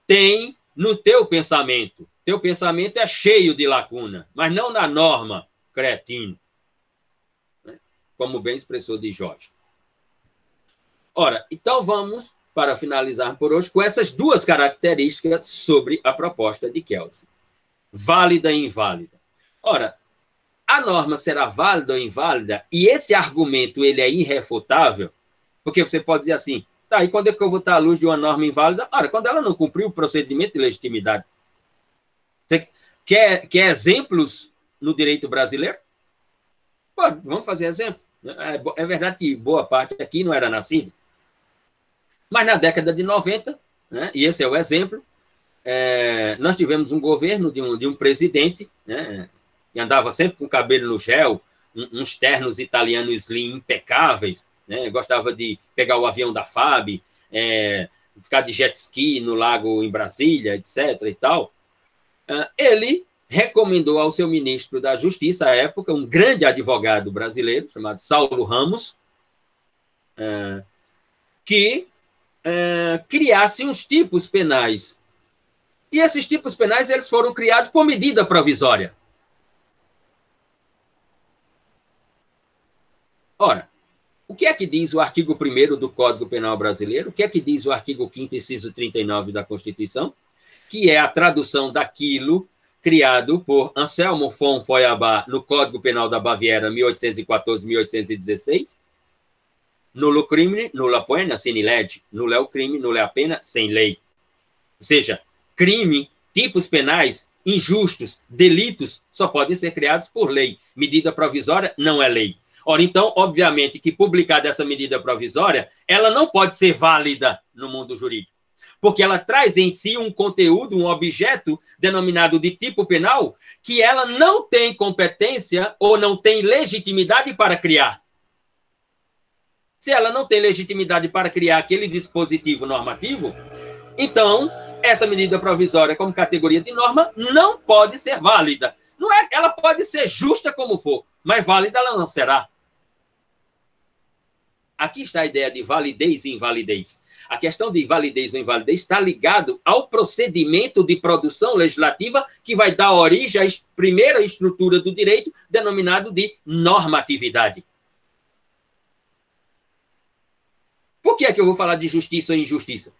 tem no teu pensamento. Teu pensamento é cheio de lacuna, mas não na norma, cretino. Né, como bem expressou de Jorge. Ora, então vamos, para finalizar por hoje, com essas duas características sobre a proposta de Kelsen: válida e inválida. Ora, a norma será válida ou inválida, e esse argumento ele é irrefutável, porque você pode dizer assim, tá, e quando é que eu vou estar à luz de uma norma inválida? Ora, quando ela não cumpriu o procedimento de legitimidade. Você quer, quer exemplos no direito brasileiro? Pode, vamos fazer exemplo. É, é verdade que boa parte aqui não era nascido. Mas na década de 90, né, e esse é o exemplo, é, nós tivemos um governo de um, de um presidente, né, que andava sempre com o cabelo no gel, um, uns ternos italianos slim impecáveis, né, gostava de pegar o avião da FAB, é, ficar de jet ski no lago em Brasília, etc. e tal. É, ele recomendou ao seu ministro da Justiça à época, um grande advogado brasileiro chamado Saulo Ramos, é, que é, criasse uns tipos penais. E esses tipos penais eles foram criados por medida provisória. Ora, o que é que diz o artigo 1 do Código Penal Brasileiro? O que é que diz o artigo 5 inciso 39 da Constituição? Que é a tradução daquilo criado por Anselmo von Feuerbach no Código Penal da Baviera 1814-1816, Nulo crime, nula pena, sine lege. Nulo é o crime, nula é a pena, sem lei. Ou seja, crime, tipos penais injustos, delitos, só podem ser criados por lei. Medida provisória não é lei. Ora, então, obviamente que publicada essa medida provisória, ela não pode ser válida no mundo jurídico, porque ela traz em si um conteúdo, um objeto denominado de tipo penal, que ela não tem competência ou não tem legitimidade para criar. Se ela não tem legitimidade para criar aquele dispositivo normativo, então essa medida provisória como categoria de norma não pode ser válida. Não é, ela pode ser justa como for, mas válida ela não será. Aqui está a ideia de validez e invalidez. A questão de validez ou invalidez está ligado ao procedimento de produção legislativa que vai dar origem à primeira estrutura do direito, denominado de normatividade. Por que é que eu vou falar de justiça ou injustiça?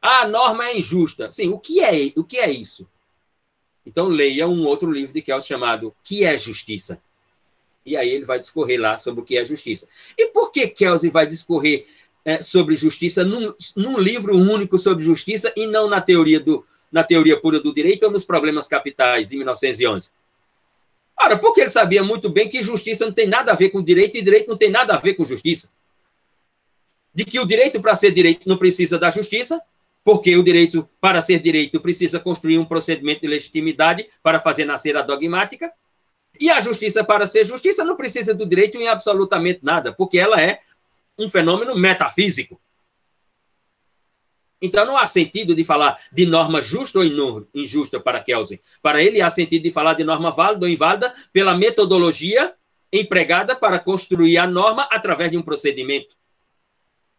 A norma é injusta. Sim, o que é, o que é isso? Então, leia um outro livro de Kelsen chamado Que é Justiça? E aí ele vai discorrer lá sobre o que é justiça. E por que Kelsen vai discorrer é, sobre justiça num, num, livro único sobre justiça e não na teoria, do, na teoria pura do direito ou nos problemas capitais de 1911? Ora, porque ele sabia muito bem que justiça não tem nada a ver com direito e direito não tem nada a ver com justiça. De que o direito, para ser direito, não precisa da justiça, porque o direito, para ser direito, precisa construir um procedimento de legitimidade para fazer nascer a dogmática, e a justiça, para ser justiça, não precisa do direito em absolutamente nada, porque ela é um fenômeno metafísico. Então não há sentido de falar de norma justa ou injusta para Kelsen. Para ele há sentido de falar de norma válida ou inválida pela metodologia empregada para construir a norma através de um procedimento.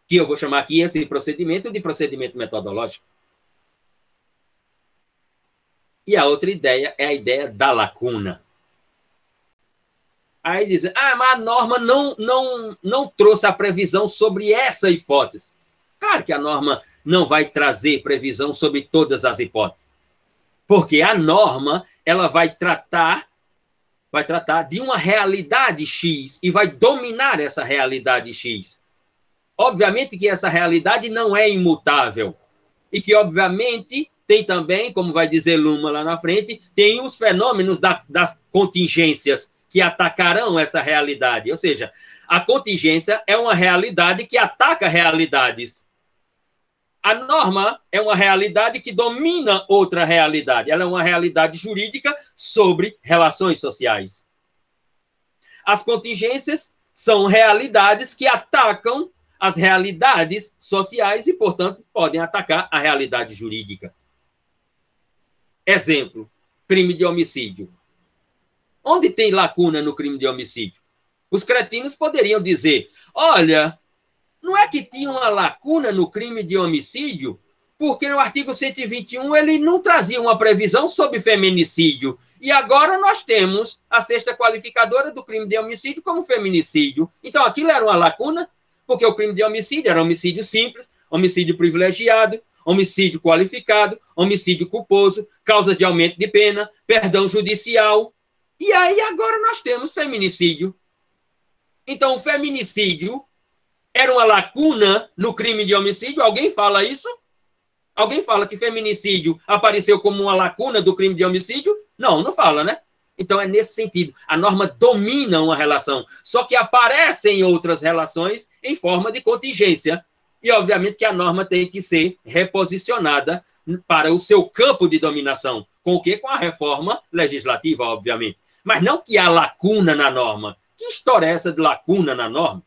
Que eu vou chamar aqui esse procedimento de procedimento metodológico. E a outra ideia é a ideia da lacuna. Aí dizem, ah, mas a norma não, não, não trouxe a previsão sobre essa hipótese. Claro que a norma não vai trazer previsão sobre todas as hipóteses. Porque a norma, ela vai tratar vai tratar de uma realidade X e vai dominar essa realidade X. Obviamente que essa realidade não é imutável e que obviamente tem também, como vai dizer Luma lá na frente, tem os fenômenos da, das contingências que atacarão essa realidade. Ou seja, a contingência é uma realidade que ataca realidades. A norma é uma realidade que domina outra realidade. Ela é uma realidade jurídica sobre relações sociais. As contingências são realidades que atacam as realidades sociais e, portanto, podem atacar a realidade jurídica. Exemplo: crime de homicídio. Onde tem lacuna no crime de homicídio? Os cretinos poderiam dizer: olha, não é que tinha uma lacuna no crime de homicídio, porque no artigo 121 ele não trazia uma previsão sobre feminicídio. E agora nós temos a sexta qualificadora do crime de homicídio como feminicídio. Então aquilo era uma lacuna, porque o crime de homicídio era homicídio simples, homicídio privilegiado, homicídio qualificado, homicídio culposo, causas de aumento de pena, perdão judicial. E aí agora nós temos feminicídio. Então, o feminicídio era uma lacuna no crime de homicídio? Alguém fala isso? Alguém fala que feminicídio apareceu como uma lacuna do crime de homicídio? Não, não fala, né? Então é nesse sentido. A norma domina uma relação, só que aparecem outras relações em forma de contingência. E obviamente que a norma tem que ser reposicionada para o seu campo de dominação. Com o quê? Com a reforma legislativa, obviamente mas não que há lacuna na norma. Que história é essa de lacuna na norma?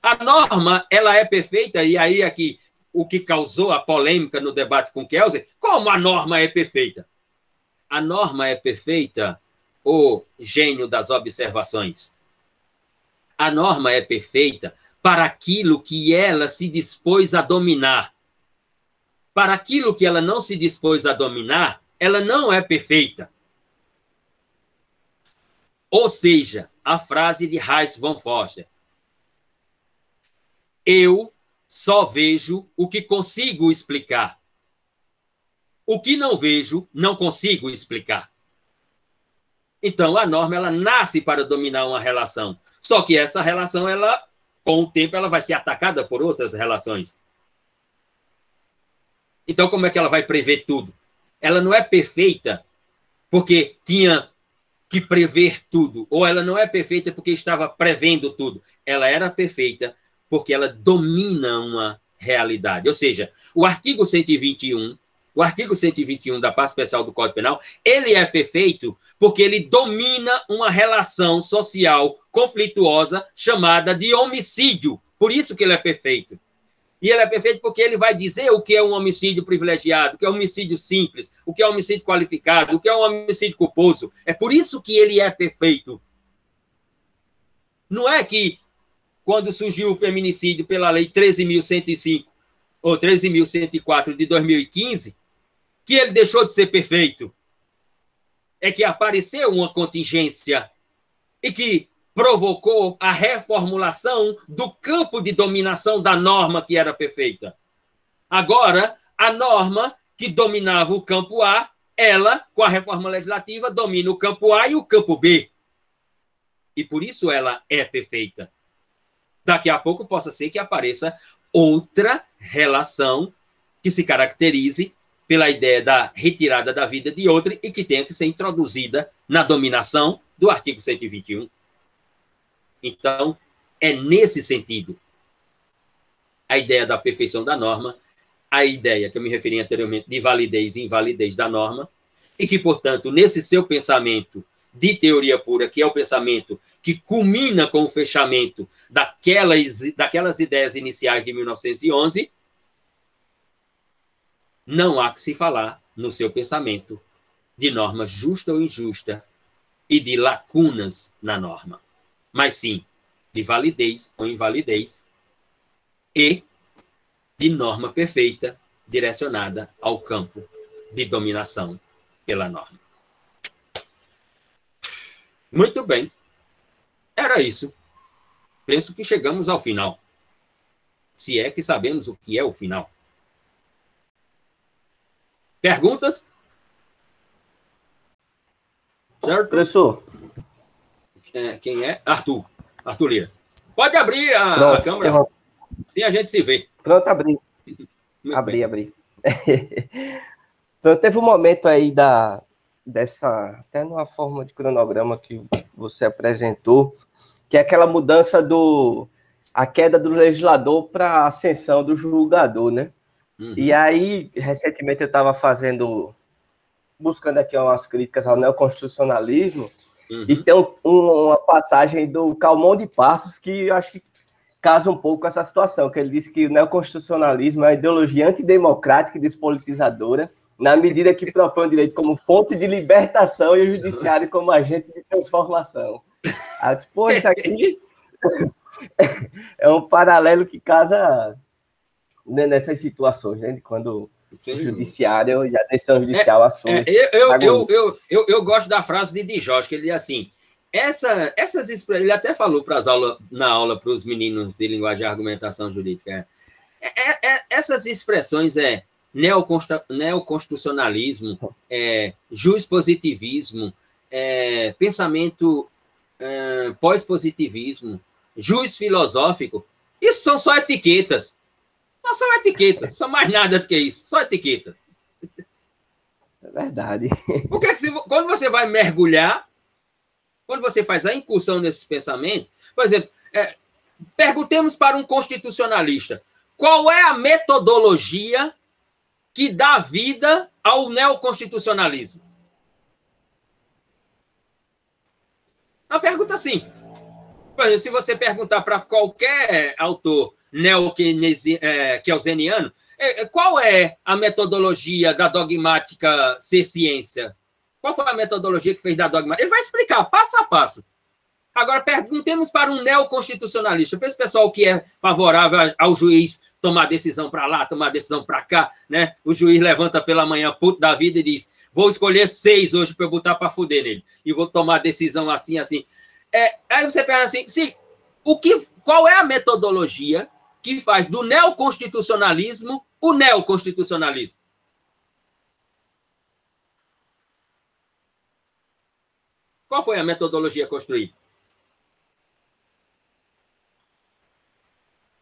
A norma, ela é perfeita, e aí aqui o que causou a polêmica no debate com Kelsen, como a norma é perfeita? A norma é perfeita, o gênio das observações. A norma é perfeita para aquilo que ela se dispôs a dominar. Para aquilo que ela não se dispôs a dominar, ela não é perfeita. Ou seja, a frase de Reis von Foster. Eu só vejo o que consigo explicar. O que não vejo, não consigo explicar. Então, a norma ela nasce para dominar uma relação. Só que essa relação, ela, com o tempo, ela vai ser atacada por outras relações. Então, como é que ela vai prever tudo? Ela não é perfeita porque tinha que prever tudo, ou ela não é perfeita porque estava prevendo tudo. Ela era perfeita porque ela domina uma realidade. Ou seja, o artigo 121, o artigo 121 da parte especial do Código Penal, ele é perfeito porque ele domina uma relação social conflituosa chamada de homicídio. Por isso que ele é perfeito. E ele é perfeito porque ele vai dizer o que é um homicídio privilegiado, o que é um homicídio simples, o que é um homicídio qualificado, o que é um homicídio culposo. É por isso que ele é perfeito. Não é que quando surgiu o feminicídio pela lei 13.105 ou 13.104 de 2015, que ele deixou de ser perfeito. É que apareceu uma contingência e que provocou a reformulação do campo de dominação da norma que era perfeita. Agora, a norma que dominava o campo A, ela, com a reforma legislativa, domina o campo A e o campo B. E por isso ela é perfeita. Daqui a pouco possa ser que apareça outra relação que se caracterize pela ideia da retirada da vida de outra e que tenha que ser introduzida na dominação do artigo 121. Então, é nesse sentido. A ideia da perfeição da norma, a ideia que eu me referi anteriormente de validez e invalidez da norma, e que, portanto, nesse seu pensamento de teoria pura, que é o pensamento que culmina com o fechamento daquelas, daquelas ideias iniciais de 1911, não há que se falar no seu pensamento de norma justa ou injusta e de lacunas na norma, mas sim de validez ou invalidez e de norma perfeita direcionada ao campo de dominação pela norma. Muito bem. Era isso. Penso que chegamos ao final. Se é que sabemos o que é o final. Perguntas? Certo? Professor. É, quem é? Arthur. Arthur Lira. Pode abrir a, Pronto, a câmera. Uma... Sim, a gente se vê. Pronto, abri. abri, abri. Pronto, teve um momento aí da, dessa, até numa forma de cronograma que você apresentou, que é aquela mudança do a queda do legislador para a ascensão do julgador, né? Uhum. E aí, recentemente eu estava fazendo, buscando aqui umas críticas ao neoconstitucionalismo, uhum. e tem um, uma passagem do Calmon de Passos que acho que casa um pouco com essa situação, que ele disse que o neoconstitucionalismo é uma ideologia antidemocrática e despolitizadora, na medida que propõe o direito como fonte de libertação e o judiciário como agente de transformação. Ah, pô, isso aqui é um paralelo que casa né, nessas situações, né? Quando Sim. o judiciário e a decisão judicial é, assume. É, eu, eu, eu, eu, eu, gosto da frase de Dijós, que ele diz assim: essa, essas ele até falou para as aulas, na aula para os meninos de linguagem e argumentação jurídica. É, é, é essas expressões é neoconstitucionalismo, é, positivismo, é, pensamento é, pós-positivismo, juiz filosófico, isso são só etiquetas. Não são etiquetas, são mais nada do que isso, só etiquetas. É verdade. Porque se, quando você vai mergulhar, quando você faz a incursão nesses pensamentos, por exemplo, é, perguntemos para um constitucionalista qual é a metodologia que dá vida ao neoconstitucionalismo? Uma pergunta simples. Por exemplo, se você perguntar para qualquer autor neo-kelseniano, é, é, qual é a metodologia da dogmática ser ciência? Qual foi a metodologia que fez da dogmática? Ele vai explicar passo a passo. Agora, perguntemos para um neoconstitucionalista, para esse pessoal que é favorável ao juiz tomar decisão para lá, tomar decisão para cá, né? O juiz levanta pela manhã, puto da vida, e diz: vou escolher seis hoje para eu botar para fuder nele. E vou tomar decisão assim, assim. É, aí você pensa assim, sim, o que, qual é a metodologia que faz do neoconstitucionalismo o neoconstitucionalismo? Qual foi a metodologia construída?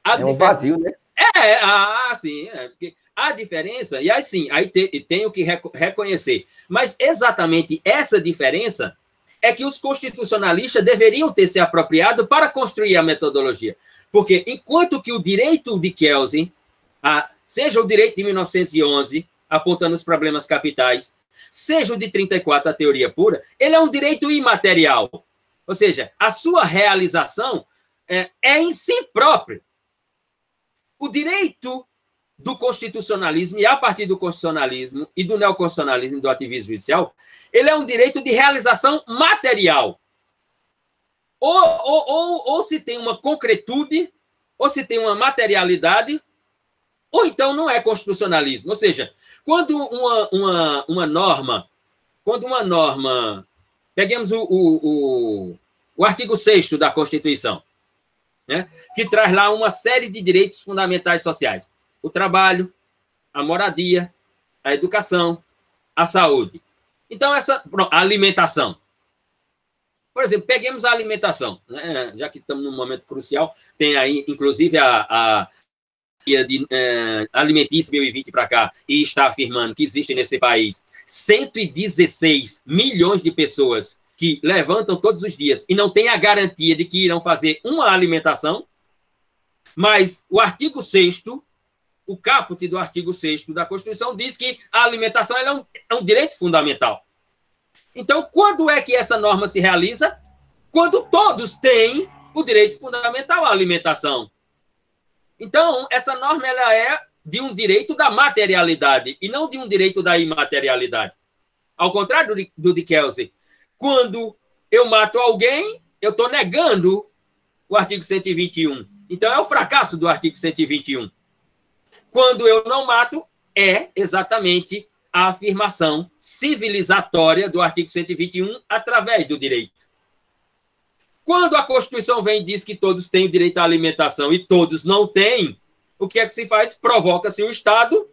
A é um vazio, né? É, ah, sim, é, porque a diferença, e aí sim, aí te, tenho que reconhecer, mas exatamente essa diferença é que os constitucionalistas deveriam ter se apropriado para construir a metodologia. Porque enquanto que o direito de Kelsen, a, seja o direito de 1911, apontando os problemas capitais, seja o de 34, a teoria pura, ele é um direito imaterial. Ou seja, a sua realização é, é em si próprio o direito do constitucionalismo, e a partir do constitucionalismo e do neoconstitucionalismo do ativismo judicial, ele é um direito de realização material. Ou, ou, ou, ou se tem uma concretude, ou se tem uma materialidade, ou então não é constitucionalismo. Ou seja, quando uma, uma, uma norma, quando uma norma, peguemos o, o, o, o artigo 6 da Constituição, né, que traz lá uma série de direitos fundamentais sociais: o trabalho, a moradia, a educação, a saúde. Então, essa a alimentação. Por exemplo, peguemos a alimentação, né? já que estamos num momento crucial, tem aí, inclusive, a, a de é, alimentícia 2020 para cá e está afirmando que existem nesse país 116 milhões de pessoas que levantam todos os dias e não têm a garantia de que irão fazer uma alimentação, mas o artigo 6 o caput do artigo 6 da Constituição diz que a alimentação é um, é um direito fundamental. Então, quando é que essa norma se realiza? Quando todos têm o direito fundamental à alimentação. Então, essa norma ela é de um direito da materialidade e não de um direito da imaterialidade. Ao contrário do, do de Kelsey, quando eu mato alguém, eu estou negando o artigo 121. Então, é o fracasso do artigo 121. Quando eu não mato, é exatamente a afirmação civilizatória do artigo 121 através do direito. Quando a Constituição vem e diz que todos têm direito à alimentação e todos não têm, o que é que se faz? Provoca-se o Estado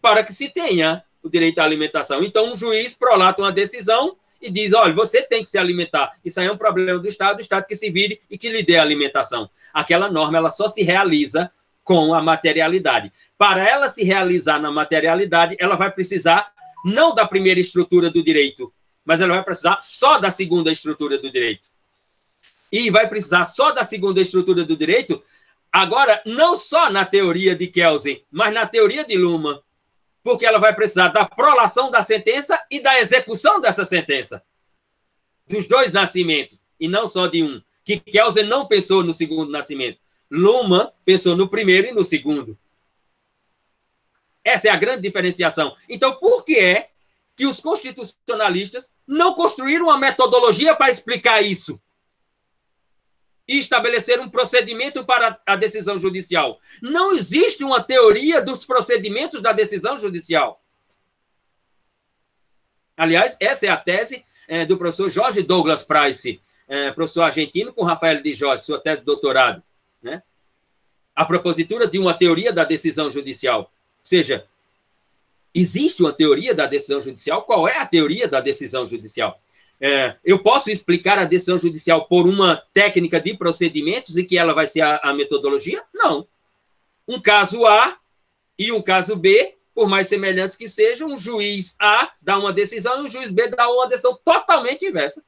para que se tenha o direito à alimentação. Então, um juiz prolata uma decisão e diz: olha, você tem que se alimentar. Isso aí é um problema do Estado, o Estado que se vire e que lhe dê a alimentação. Aquela norma ela só se realiza com a materialidade. Para ela se realizar na materialidade, ela vai precisar não da primeira estrutura do direito, mas ela vai precisar só da segunda estrutura do direito e vai precisar só da segunda estrutura do direito, agora, não só na teoria de Kelsen, mas na teoria de Luma, porque ela vai precisar da prolação da sentença e da execução dessa sentença. Dos dois nascimentos, e não só de um. Que Kelsen não pensou no segundo nascimento. Luma pensou no primeiro e no segundo. Essa é a grande diferenciação. Então, por que é que os constitucionalistas não construíram uma metodologia para explicar isso? e estabelecer um procedimento para a decisão judicial. Não existe uma teoria dos procedimentos da decisão judicial. Aliás, essa é a tese é, do professor Jorge Douglas Price, é, professor argentino, com Rafael de Jorge, sua tese de doutorado. Né? A propositura de uma teoria da decisão judicial. Ou seja, existe uma teoria da decisão judicial? Qual é a teoria da decisão judicial? É, eu posso explicar a decisão judicial por uma técnica de procedimentos e que ela vai ser a, a metodologia? Não. Um caso A e um caso B, por mais semelhantes que sejam, um juiz A dá uma decisão e um juiz B dá uma decisão totalmente inversa.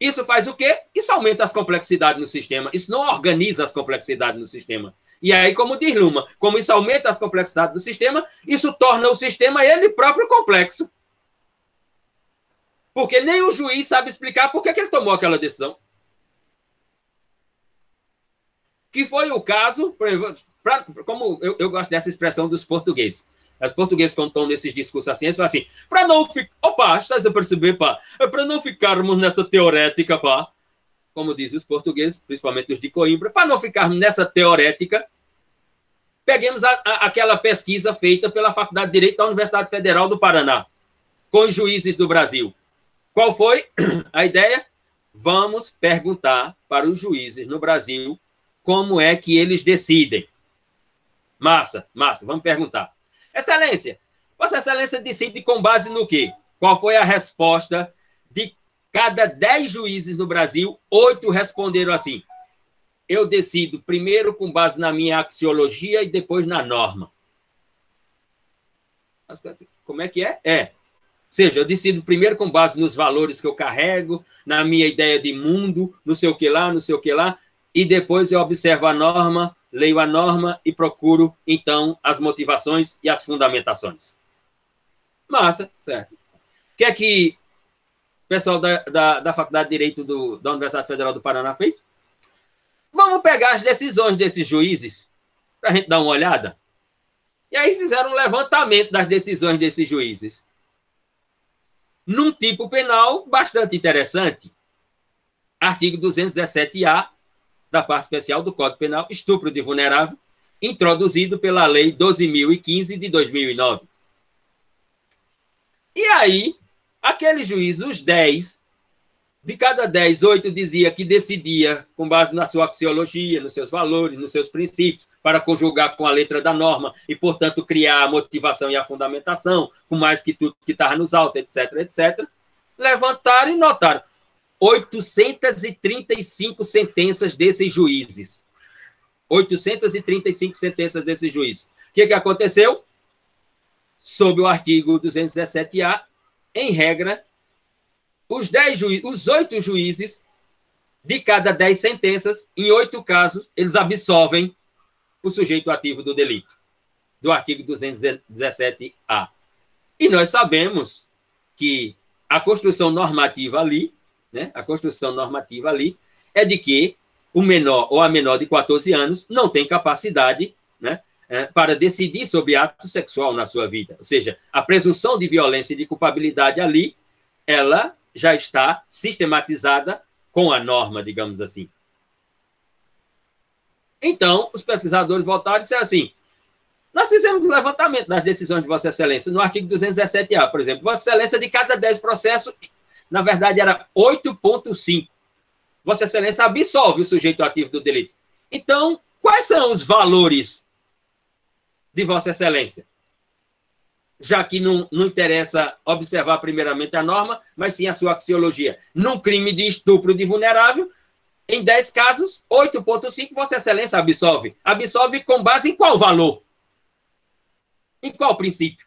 Isso faz o quê? Isso aumenta as complexidades no sistema. Isso não organiza as complexidades no sistema. E aí, como diz Luma, como isso aumenta as complexidades do sistema, isso torna o sistema ele próprio complexo. Porque nem o juiz sabe explicar por que, ele tomou aquela decisão. Que foi o caso, pra, como eu, eu, gosto dessa expressão dos portugueses. Os portugueses, quando estão nesses discursos assim, eles falam assim: para não ficar. Opa, estás a perceber, pá? É para não ficarmos nessa teorética, pá como dizem os portugueses, principalmente os de Coimbra, para não ficarmos nessa teorética, peguemos a, a, aquela pesquisa feita pela Faculdade de Direito da Universidade Federal do Paraná, com os juízes do Brasil. Qual foi a ideia? Vamos perguntar para os juízes no Brasil como é que eles decidem. Massa, massa, vamos perguntar. Excelência, Vossa Excelência decide com base no quê? Qual foi a resposta de Cada dez juízes no Brasil, oito responderam assim: eu decido primeiro com base na minha axiologia e depois na norma. Como é que é? É. Ou seja, eu decido primeiro com base nos valores que eu carrego, na minha ideia de mundo, não sei o que lá, não sei o que lá, e depois eu observo a norma, leio a norma e procuro, então, as motivações e as fundamentações. Massa, certo. O que é que pessoal da, da, da Faculdade de Direito do, da Universidade Federal do Paraná fez? Vamos pegar as decisões desses juízes para a gente dar uma olhada. E aí fizeram um levantamento das decisões desses juízes. Num tipo penal bastante interessante. Artigo 217-A da parte especial do Código Penal, estupro de vulnerável, introduzido pela Lei 12.015 de 2009. E aí, Aquele juiz, os 10, De cada 10, 8 dizia que decidia com base na sua axiologia, nos seus valores, nos seus princípios, para conjugar com a letra da norma e, portanto, criar a motivação e a fundamentação, com mais que tudo que estava nos autos, etc, etc. Levantaram e notaram 835 sentenças desses juízes. 835 sentenças desses juízes. O que, que aconteceu? Sob o artigo 217-A, em regra, os, dez juízes, os oito juízes, de cada dez sentenças, em oito casos, eles absolvem o sujeito ativo do delito, do artigo 217-A. E nós sabemos que a construção normativa ali, né, a construção normativa ali, é de que o menor ou a menor de 14 anos não tem capacidade né, é, para decidir sobre ato sexual na sua vida. Ou seja, a presunção de violência e de culpabilidade ali, ela já está sistematizada com a norma, digamos assim. Então, os pesquisadores voltaram e disseram assim: nós fizemos um levantamento das decisões de Vossa Excelência, no artigo 217A, por exemplo. Vossa Excelência, de cada 10 processos, na verdade, era 8,5. Vossa Excelência absolve o sujeito ativo do delito. Então, quais são os valores de Vossa Excelência? já que não, não interessa observar primeiramente a norma, mas sim a sua axiologia. Num crime de estupro de vulnerável, em 10 casos, 8,5 Vossa Excelência absolve. Absolve com base em qual valor? Em qual princípio?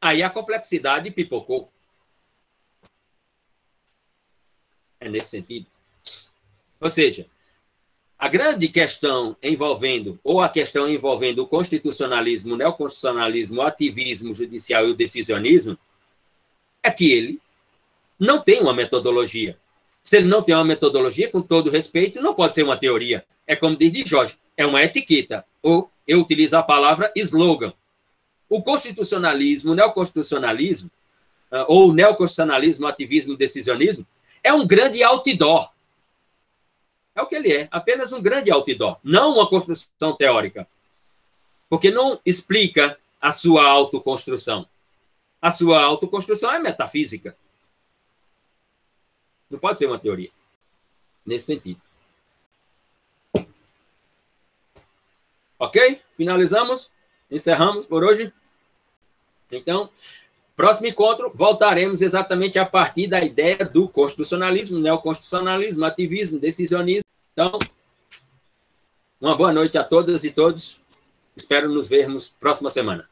Aí a complexidade pipocou. É nesse sentido. Ou seja, a grande questão envolvendo, ou a questão envolvendo o constitucionalismo, o neoconstitucionalismo, o ativismo judicial e o decisionismo, é que ele não tem uma metodologia. Se ele não tem uma metodologia, com todo respeito, não pode ser uma teoria. É como diz de Jorge, é uma etiqueta. Ou eu utilizo a palavra slogan. O constitucionalismo, o neoconstitucionalismo, ah, ou o neoconstitucionalismo, o ativismo, o decisionismo, é um grande outdoor. É o que ele é, apenas um grande outdoor, não uma construção teórica. Porque não explica a sua autoconstrução. A sua autoconstrução é metafísica. Não pode ser uma teoria. Nesse sentido. Ok? Finalizamos? Encerramos por hoje? Então, próximo encontro, voltaremos exatamente a partir da ideia do constitucionalismo, neoconstitucionalismo, ativismo, decisionismo. Então, uma boa noite a todas e todos. Espero nos vermos próxima semana.